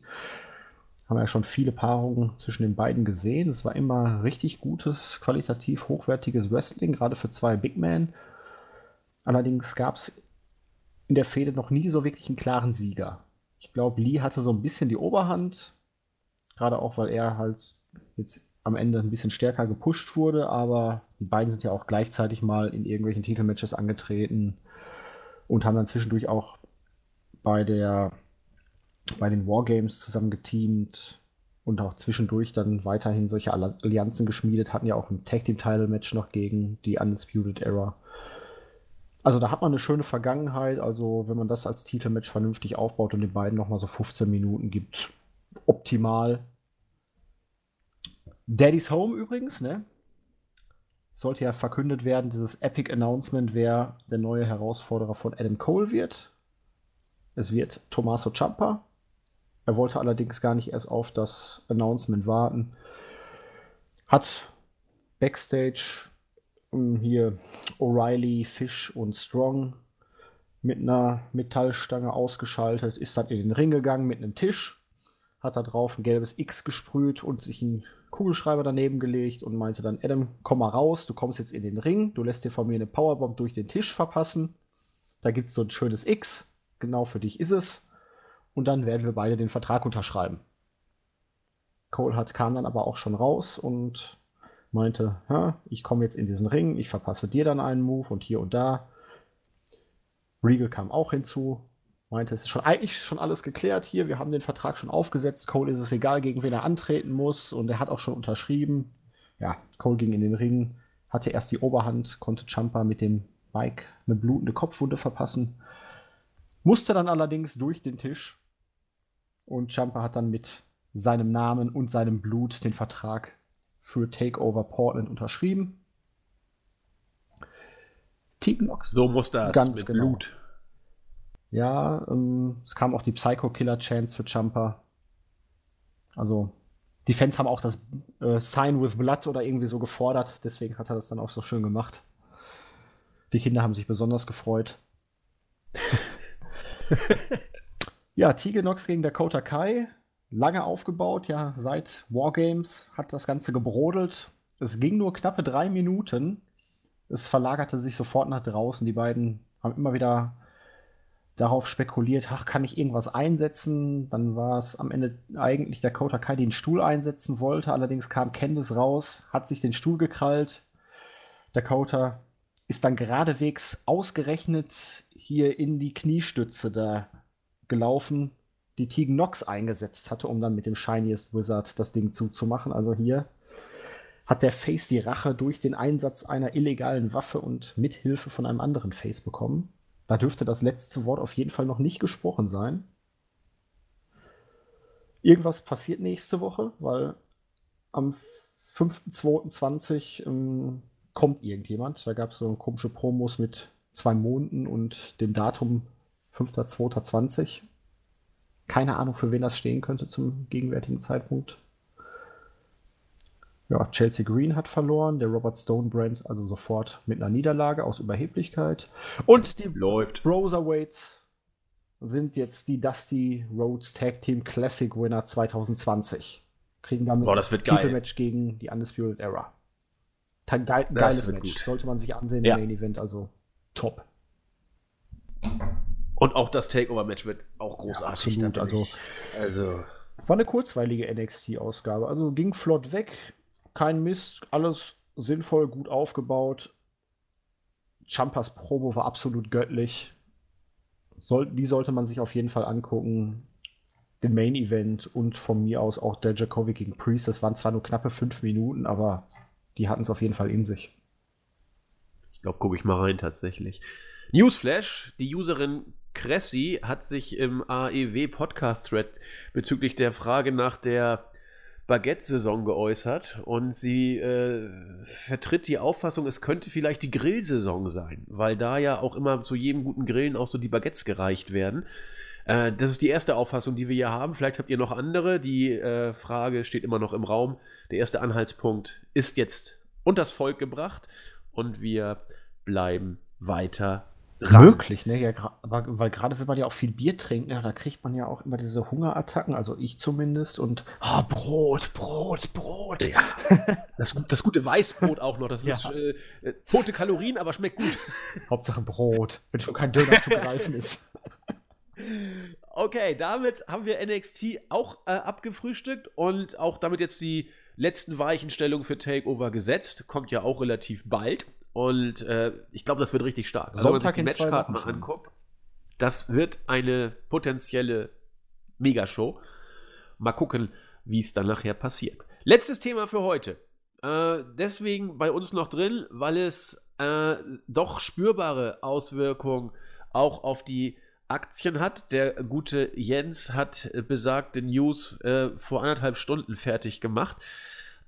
haben wir ja schon viele Paarungen zwischen den beiden gesehen. Es war immer richtig gutes, qualitativ hochwertiges Wrestling, gerade für zwei Big Men. Allerdings gab es in der Fehde noch nie so wirklich einen klaren Sieger. Ich glaube, Lee hatte so ein bisschen die Oberhand, gerade auch, weil er halt jetzt am Ende ein bisschen stärker gepusht wurde, aber die beiden sind ja auch gleichzeitig mal in irgendwelchen Titelmatches angetreten und haben dann zwischendurch auch bei der bei den Wargames zusammen geteamt und auch zwischendurch dann weiterhin solche Allianzen geschmiedet, hatten ja auch ein Tag Team Title Match noch gegen die Undisputed Era. Also da hat man eine schöne Vergangenheit, also wenn man das als Titelmatch vernünftig aufbaut und den beiden nochmal so 15 Minuten gibt, optimal. Daddy's Home übrigens, ne? Sollte ja verkündet werden, dieses Epic Announcement, wer der neue Herausforderer von Adam Cole wird. Es wird Tommaso Ciampa. Er wollte allerdings gar nicht erst auf das Announcement warten. Hat Backstage um, hier O'Reilly, Fish und Strong mit einer Metallstange ausgeschaltet, ist dann in den Ring gegangen mit einem Tisch, hat da drauf ein gelbes X gesprüht und sich einen Kugelschreiber daneben gelegt und meinte dann, Adam, komm mal raus, du kommst jetzt in den Ring, du lässt dir von mir eine Powerbomb durch den Tisch verpassen. Da gibt es so ein schönes X, genau für dich ist es und dann werden wir beide den Vertrag unterschreiben. Cole hat, kam dann aber auch schon raus und meinte, ich komme jetzt in diesen Ring, ich verpasse dir dann einen Move und hier und da. Regal kam auch hinzu, meinte, es ist schon eigentlich schon alles geklärt hier, wir haben den Vertrag schon aufgesetzt, Cole ist es egal, gegen wen er antreten muss und er hat auch schon unterschrieben. Ja, Cole ging in den Ring, hatte erst die Oberhand, konnte Champa mit dem Mike eine blutende Kopfwunde verpassen, musste dann allerdings durch den Tisch und Champa hat dann mit seinem Namen und seinem Blut den Vertrag für Takeover Portland unterschrieben. Tegan So muss das ganz mit genau. Blut. Ja, ähm, es kam auch die Psycho Killer Chance für Champa. Also die Fans haben auch das äh, Sign with Blood oder irgendwie so gefordert. Deswegen hat er das dann auch so schön gemacht. Die Kinder haben sich besonders gefreut. Ja, Tigenox gegen Dakota Kai. Lange aufgebaut, ja, seit Wargames hat das Ganze gebrodelt. Es ging nur knappe drei Minuten. Es verlagerte sich sofort nach draußen. Die beiden haben immer wieder darauf spekuliert, ach, kann ich irgendwas einsetzen? Dann war es am Ende eigentlich Dakota Kai, den Stuhl einsetzen wollte. Allerdings kam Candice raus, hat sich den Stuhl gekrallt. Dakota ist dann geradewegs ausgerechnet hier in die Kniestütze da gelaufen, die Tegan Nox eingesetzt hatte, um dann mit dem Shiniest Wizard das Ding zuzumachen. Also hier hat der Face die Rache durch den Einsatz einer illegalen Waffe und Mithilfe von einem anderen Face bekommen. Da dürfte das letzte Wort auf jeden Fall noch nicht gesprochen sein. Irgendwas passiert nächste Woche, weil am 5.2.20 ähm, kommt irgendjemand. Da gab es so komische Promos mit zwei Monden und dem Datum 5.2.20. Keine Ahnung, für wen das stehen könnte zum gegenwärtigen Zeitpunkt. Ja, Chelsea Green hat verloren, der Robert Stone Brand also sofort mit einer Niederlage aus Überheblichkeit. Und die Läuft. Broserweights sind jetzt die Dusty Rhodes Tag Team Classic Winner 2020. Kriegen damit Boah, das wird Titelmatch gegen die Undisputed Era. Ge geiles Match. Gut. Sollte man sich ansehen ja. im Main Event, also top. Und auch das Takeover-Match wird auch großartig. Ja, absolut. Also, also, war eine kurzweilige NXT-Ausgabe. Also ging flott weg, kein Mist, alles sinnvoll, gut aufgebaut. Champas Promo war absolut göttlich. Soll, die sollte man sich auf jeden Fall angucken. Den Main Event und von mir aus auch der Jakovic gegen Priest. Das waren zwar nur knappe fünf Minuten, aber die hatten es auf jeden Fall in sich. Ich glaube, gucke ich mal rein tatsächlich. Newsflash: Die Userin Cressy hat sich im AEW Podcast Thread bezüglich der Frage nach der Baguette-Saison geäußert und sie äh, vertritt die Auffassung, es könnte vielleicht die Grillsaison sein, weil da ja auch immer zu jedem guten Grillen auch so die Baguettes gereicht werden. Äh, das ist die erste Auffassung, die wir hier haben. Vielleicht habt ihr noch andere. Die äh, Frage steht immer noch im Raum. Der erste Anhaltspunkt ist jetzt unters Volk gebracht und wir bleiben weiter ran. Möglich, ne? Ja, aber, weil gerade wenn man ja auch viel Bier trinkt, ne, da kriegt man ja auch immer diese Hungerattacken, also ich zumindest. Und oh, Brot, Brot, Brot. Ja. Das, das gute Weißbrot auch noch. Das ja. ist äh, äh, tote Kalorien, aber schmeckt gut. Hauptsache Brot, wenn schon kein Döner zu greifen ist. Okay, damit haben wir NXT auch äh, abgefrühstückt und auch damit jetzt die letzten Weichenstellungen für Takeover gesetzt. Kommt ja auch relativ bald. Und äh, ich glaube, das wird richtig stark. Also, wenn man sich die Matchkarten mal anguckt, das wird eine potenzielle Megashow. Mal gucken, wie es dann nachher passiert. Letztes Thema für heute. Äh, deswegen bei uns noch drin, weil es äh, doch spürbare Auswirkungen auch auf die Aktien hat. Der gute Jens hat besagte News äh, vor anderthalb Stunden fertig gemacht.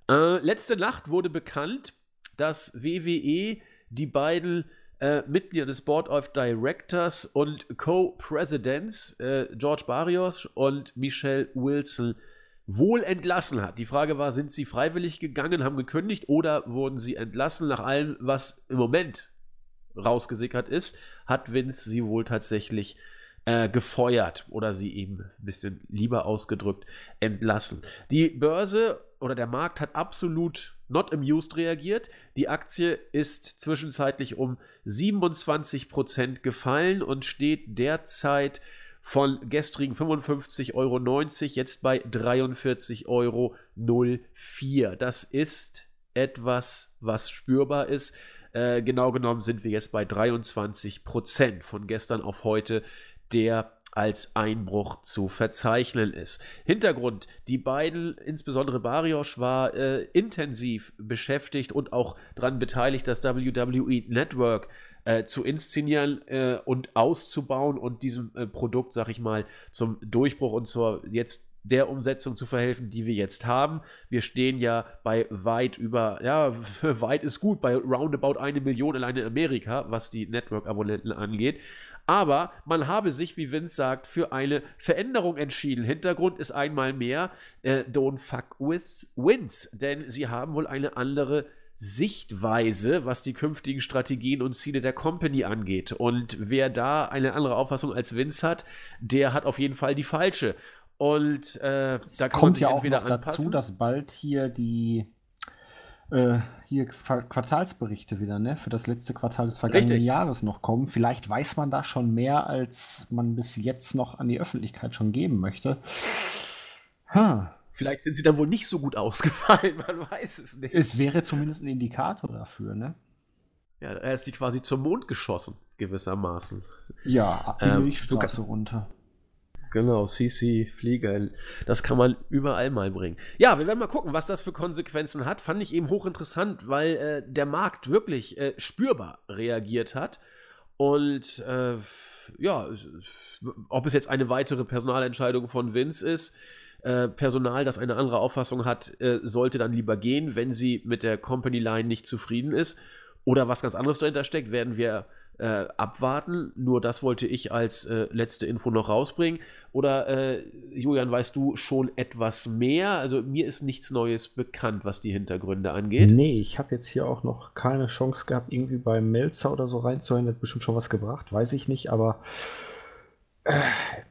Äh, letzte Nacht wurde bekannt, dass WWE die beiden äh, Mitglieder des Board of Directors und Co-Presidents, äh, George Barrios und Michelle Wilson, wohl entlassen hat. Die Frage war, sind sie freiwillig gegangen, haben gekündigt oder wurden sie entlassen? Nach allem, was im Moment rausgesickert ist, hat Vince sie wohl tatsächlich äh, gefeuert oder sie eben ein bisschen lieber ausgedrückt entlassen. Die Börse oder der Markt hat absolut not amused reagiert. Die Aktie ist zwischenzeitlich um 27% gefallen und steht derzeit von gestrigen 55,90 Euro jetzt bei 43,04 Euro. Das ist etwas, was spürbar ist. Äh, genau genommen sind wir jetzt bei 23% von gestern auf heute der als Einbruch zu verzeichnen ist. Hintergrund, die beiden, insbesondere Barrios, war äh, intensiv beschäftigt und auch daran beteiligt, das WWE Network äh, zu inszenieren äh, und auszubauen und diesem äh, Produkt, sag ich mal, zum Durchbruch und zur jetzt der Umsetzung zu verhelfen, die wir jetzt haben. Wir stehen ja bei weit über, ja, weit ist gut, bei roundabout eine Million alleine in Amerika, was die Network-Abonnenten angeht. Aber man habe sich, wie Vince sagt, für eine Veränderung entschieden. Hintergrund ist einmal mehr äh, Don't fuck with wins, denn sie haben wohl eine andere Sichtweise, was die künftigen Strategien und Ziele der Company angeht. Und wer da eine andere Auffassung als Vince hat, der hat auf jeden Fall die falsche. Und äh, da kommt ja auch noch dazu, dass bald hier die äh, hier Quartalsberichte wieder, ne? Für das letzte Quartal des vergangenen Richtig. Jahres noch kommen. Vielleicht weiß man da schon mehr, als man bis jetzt noch an die Öffentlichkeit schon geben möchte. Huh. Vielleicht sind sie dann wohl nicht so gut ausgefallen, man weiß es nicht. Es wäre zumindest ein Indikator dafür, ne? Ja, er ist sie quasi zum Mond geschossen, gewissermaßen. Ja, ab die ähm, Milchstraße runter. Genau, CC Flieger. Das kann man überall mal bringen. Ja, wir werden mal gucken, was das für Konsequenzen hat. Fand ich eben hochinteressant, weil äh, der Markt wirklich äh, spürbar reagiert hat. Und äh, ja, ob es jetzt eine weitere Personalentscheidung von Vince ist, äh, Personal, das eine andere Auffassung hat, äh, sollte dann lieber gehen, wenn sie mit der Company Line nicht zufrieden ist. Oder was ganz anderes dahinter steckt, werden wir äh, abwarten. Nur das wollte ich als äh, letzte Info noch rausbringen. Oder äh, Julian, weißt du schon etwas mehr? Also mir ist nichts Neues bekannt, was die Hintergründe angeht. Nee, ich habe jetzt hier auch noch keine Chance gehabt, irgendwie bei Melzer oder so reinzuhören. Hat bestimmt schon was gebracht, weiß ich nicht, aber äh,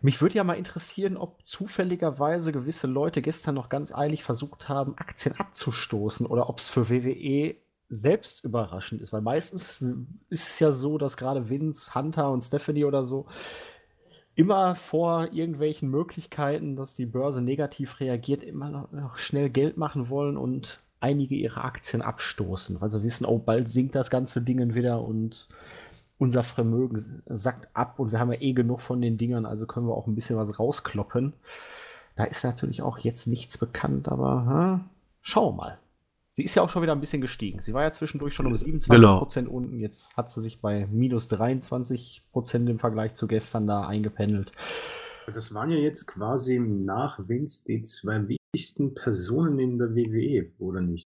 mich würde ja mal interessieren, ob zufälligerweise gewisse Leute gestern noch ganz eilig versucht haben, Aktien abzustoßen oder ob es für WWE selbst überraschend ist, weil meistens ist es ja so, dass gerade Vince, Hunter und Stephanie oder so immer vor irgendwelchen Möglichkeiten, dass die Börse negativ reagiert, immer noch schnell Geld machen wollen und einige ihre Aktien abstoßen, weil sie wissen, oh, bald sinkt das ganze Ding wieder und unser Vermögen sackt ab und wir haben ja eh genug von den Dingern, also können wir auch ein bisschen was rauskloppen. Da ist natürlich auch jetzt nichts bekannt, aber hm, schauen wir mal. Sie ist ja auch schon wieder ein bisschen gestiegen. Sie war ja zwischendurch schon um 27 genau. Prozent unten. Jetzt hat sie sich bei minus 23 Prozent im Vergleich zu gestern da eingependelt. Das waren ja jetzt quasi nach Vince die zwei wichtigsten Personen in der WWE, oder nicht?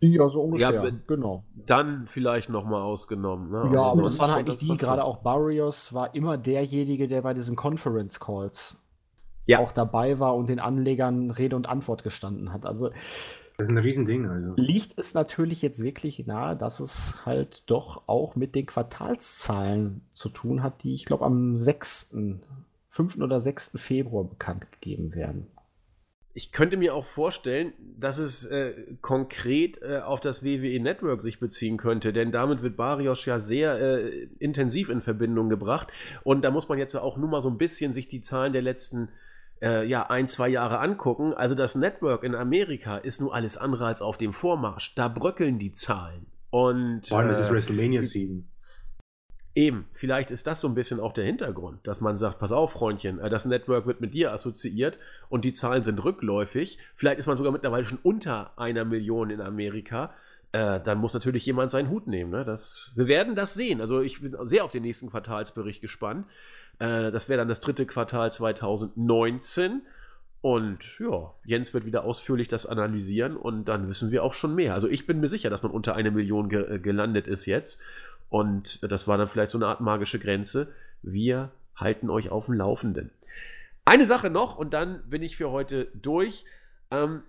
Ja, so ungefähr, ja, genau. Dann vielleicht nochmal ausgenommen. Ne? Ja, aber das waren eigentlich die, gerade auch Barrios war immer derjenige, der bei diesen Conference Calls ja. auch dabei war und den Anlegern Rede und Antwort gestanden hat. Also Das ist ein Riesending. Also. Liegt es natürlich jetzt wirklich nahe, dass es halt doch auch mit den Quartalszahlen zu tun hat, die ich glaube am 6., 5. oder 6. Februar bekannt gegeben werden. Ich könnte mir auch vorstellen, dass es äh, konkret äh, auf das WWE Network sich beziehen könnte, denn damit wird Barrios ja sehr äh, intensiv in Verbindung gebracht. Und da muss man jetzt auch nur mal so ein bisschen sich die Zahlen der letzten äh, ja, ein, zwei Jahre angucken. Also das Network in Amerika ist nur alles andere als auf dem Vormarsch. Da bröckeln die Zahlen. Und, Vor allem ist es äh, WrestleMania-Season. Eben, vielleicht ist das so ein bisschen auch der Hintergrund, dass man sagt, pass auf, Freundchen, äh, das Network wird mit dir assoziiert und die Zahlen sind rückläufig. Vielleicht ist man sogar mittlerweile schon unter einer Million in Amerika. Äh, dann muss natürlich jemand seinen Hut nehmen. Ne? Das, wir werden das sehen. Also ich bin sehr auf den nächsten Quartalsbericht gespannt. Äh, das wäre dann das dritte Quartal 2019. Und ja, Jens wird wieder ausführlich das analysieren und dann wissen wir auch schon mehr. Also ich bin mir sicher, dass man unter eine Million ge äh, gelandet ist jetzt. Und das war dann vielleicht so eine Art magische Grenze. Wir halten euch auf dem Laufenden. Eine Sache noch und dann bin ich für heute durch. Ähm,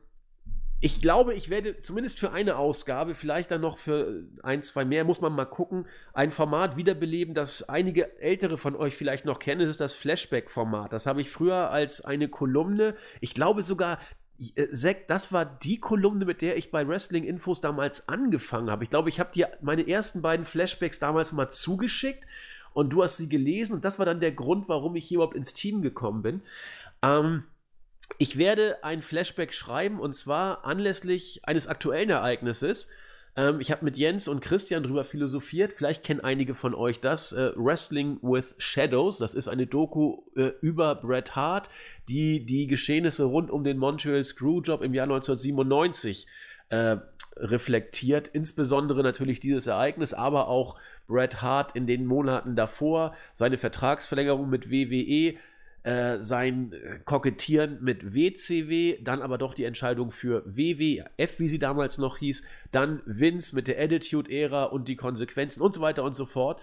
ich glaube, ich werde zumindest für eine Ausgabe, vielleicht dann noch für ein, zwei mehr, muss man mal gucken, ein Format wiederbeleben, das einige ältere von euch vielleicht noch kennen. Das ist das Flashback-Format. Das habe ich früher als eine Kolumne, ich glaube sogar äh, Zack, das war die Kolumne, mit der ich bei Wrestling Infos damals angefangen habe. Ich glaube, ich habe dir meine ersten beiden Flashbacks damals mal zugeschickt und du hast sie gelesen und das war dann der Grund, warum ich hier überhaupt ins Team gekommen bin. Ähm, ich werde ein Flashback schreiben und zwar anlässlich eines aktuellen Ereignisses. Ähm, ich habe mit Jens und Christian drüber philosophiert. Vielleicht kennen einige von euch das. Äh, Wrestling with Shadows. Das ist eine Doku äh, über Bret Hart, die die Geschehnisse rund um den Montreal Screwjob im Jahr 1997 äh, reflektiert. Insbesondere natürlich dieses Ereignis, aber auch Bret Hart in den Monaten davor, seine Vertragsverlängerung mit WWE, äh, sein äh, Kokettieren mit WCW, dann aber doch die Entscheidung für WWF, wie sie damals noch hieß, dann Vince mit der Attitude-Ära und die Konsequenzen und so weiter und so fort,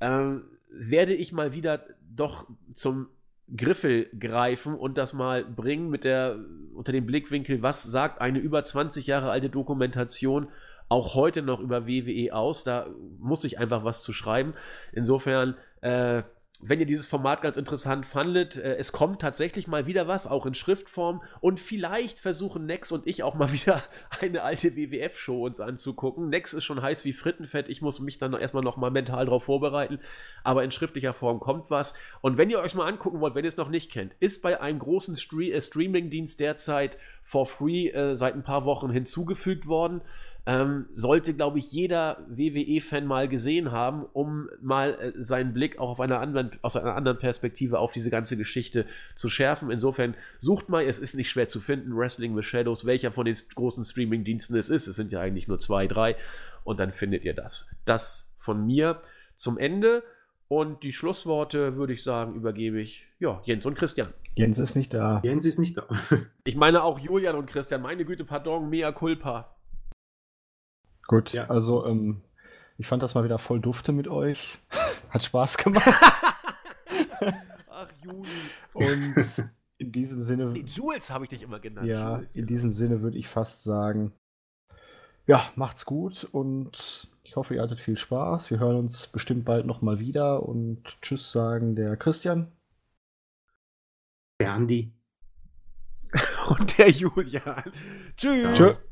äh, werde ich mal wieder doch zum Griffel greifen und das mal bringen mit der unter dem Blickwinkel, was sagt eine über 20 Jahre alte Dokumentation auch heute noch über WWE aus. Da muss ich einfach was zu schreiben. Insofern äh, wenn ihr dieses Format ganz interessant fandet, äh, es kommt tatsächlich mal wieder was, auch in Schriftform. Und vielleicht versuchen Nex und ich auch mal wieder eine alte WWF-Show uns anzugucken. Nex ist schon heiß wie Frittenfett. Ich muss mich dann erstmal noch mal mental darauf vorbereiten. Aber in schriftlicher Form kommt was. Und wenn ihr euch mal angucken wollt, wenn ihr es noch nicht kennt, ist bei einem großen Stre äh, Streaming-Dienst derzeit for free äh, seit ein paar Wochen hinzugefügt worden. Ähm, sollte, glaube ich, jeder WWE-Fan mal gesehen haben, um mal äh, seinen Blick auch auf einer anderen, aus einer anderen Perspektive auf diese ganze Geschichte zu schärfen. Insofern sucht mal, es ist nicht schwer zu finden, Wrestling with Shadows, welcher von den großen Streaming-Diensten es ist. Es sind ja eigentlich nur zwei, drei. Und dann findet ihr das. Das von mir zum Ende. Und die Schlussworte, würde ich sagen, übergebe ich ja, Jens und Christian. Jens ist nicht da. Jens ist nicht da. ich meine auch Julian und Christian. Meine Güte, pardon, mea culpa. Gut, ja. also ähm, ich fand das mal wieder voll dufte mit euch. Hat Spaß gemacht. Ach, Juli. Und in diesem Sinne. Nee, Jules habe ich dich immer genannt. Ja, Jules, in diesem Sinne würde ich fast sagen, ja, macht's gut und ich hoffe, ihr hattet viel Spaß. Wir hören uns bestimmt bald nochmal wieder und Tschüss sagen der Christian. Der Andi. und der Julian. Tschüss. Tschüss.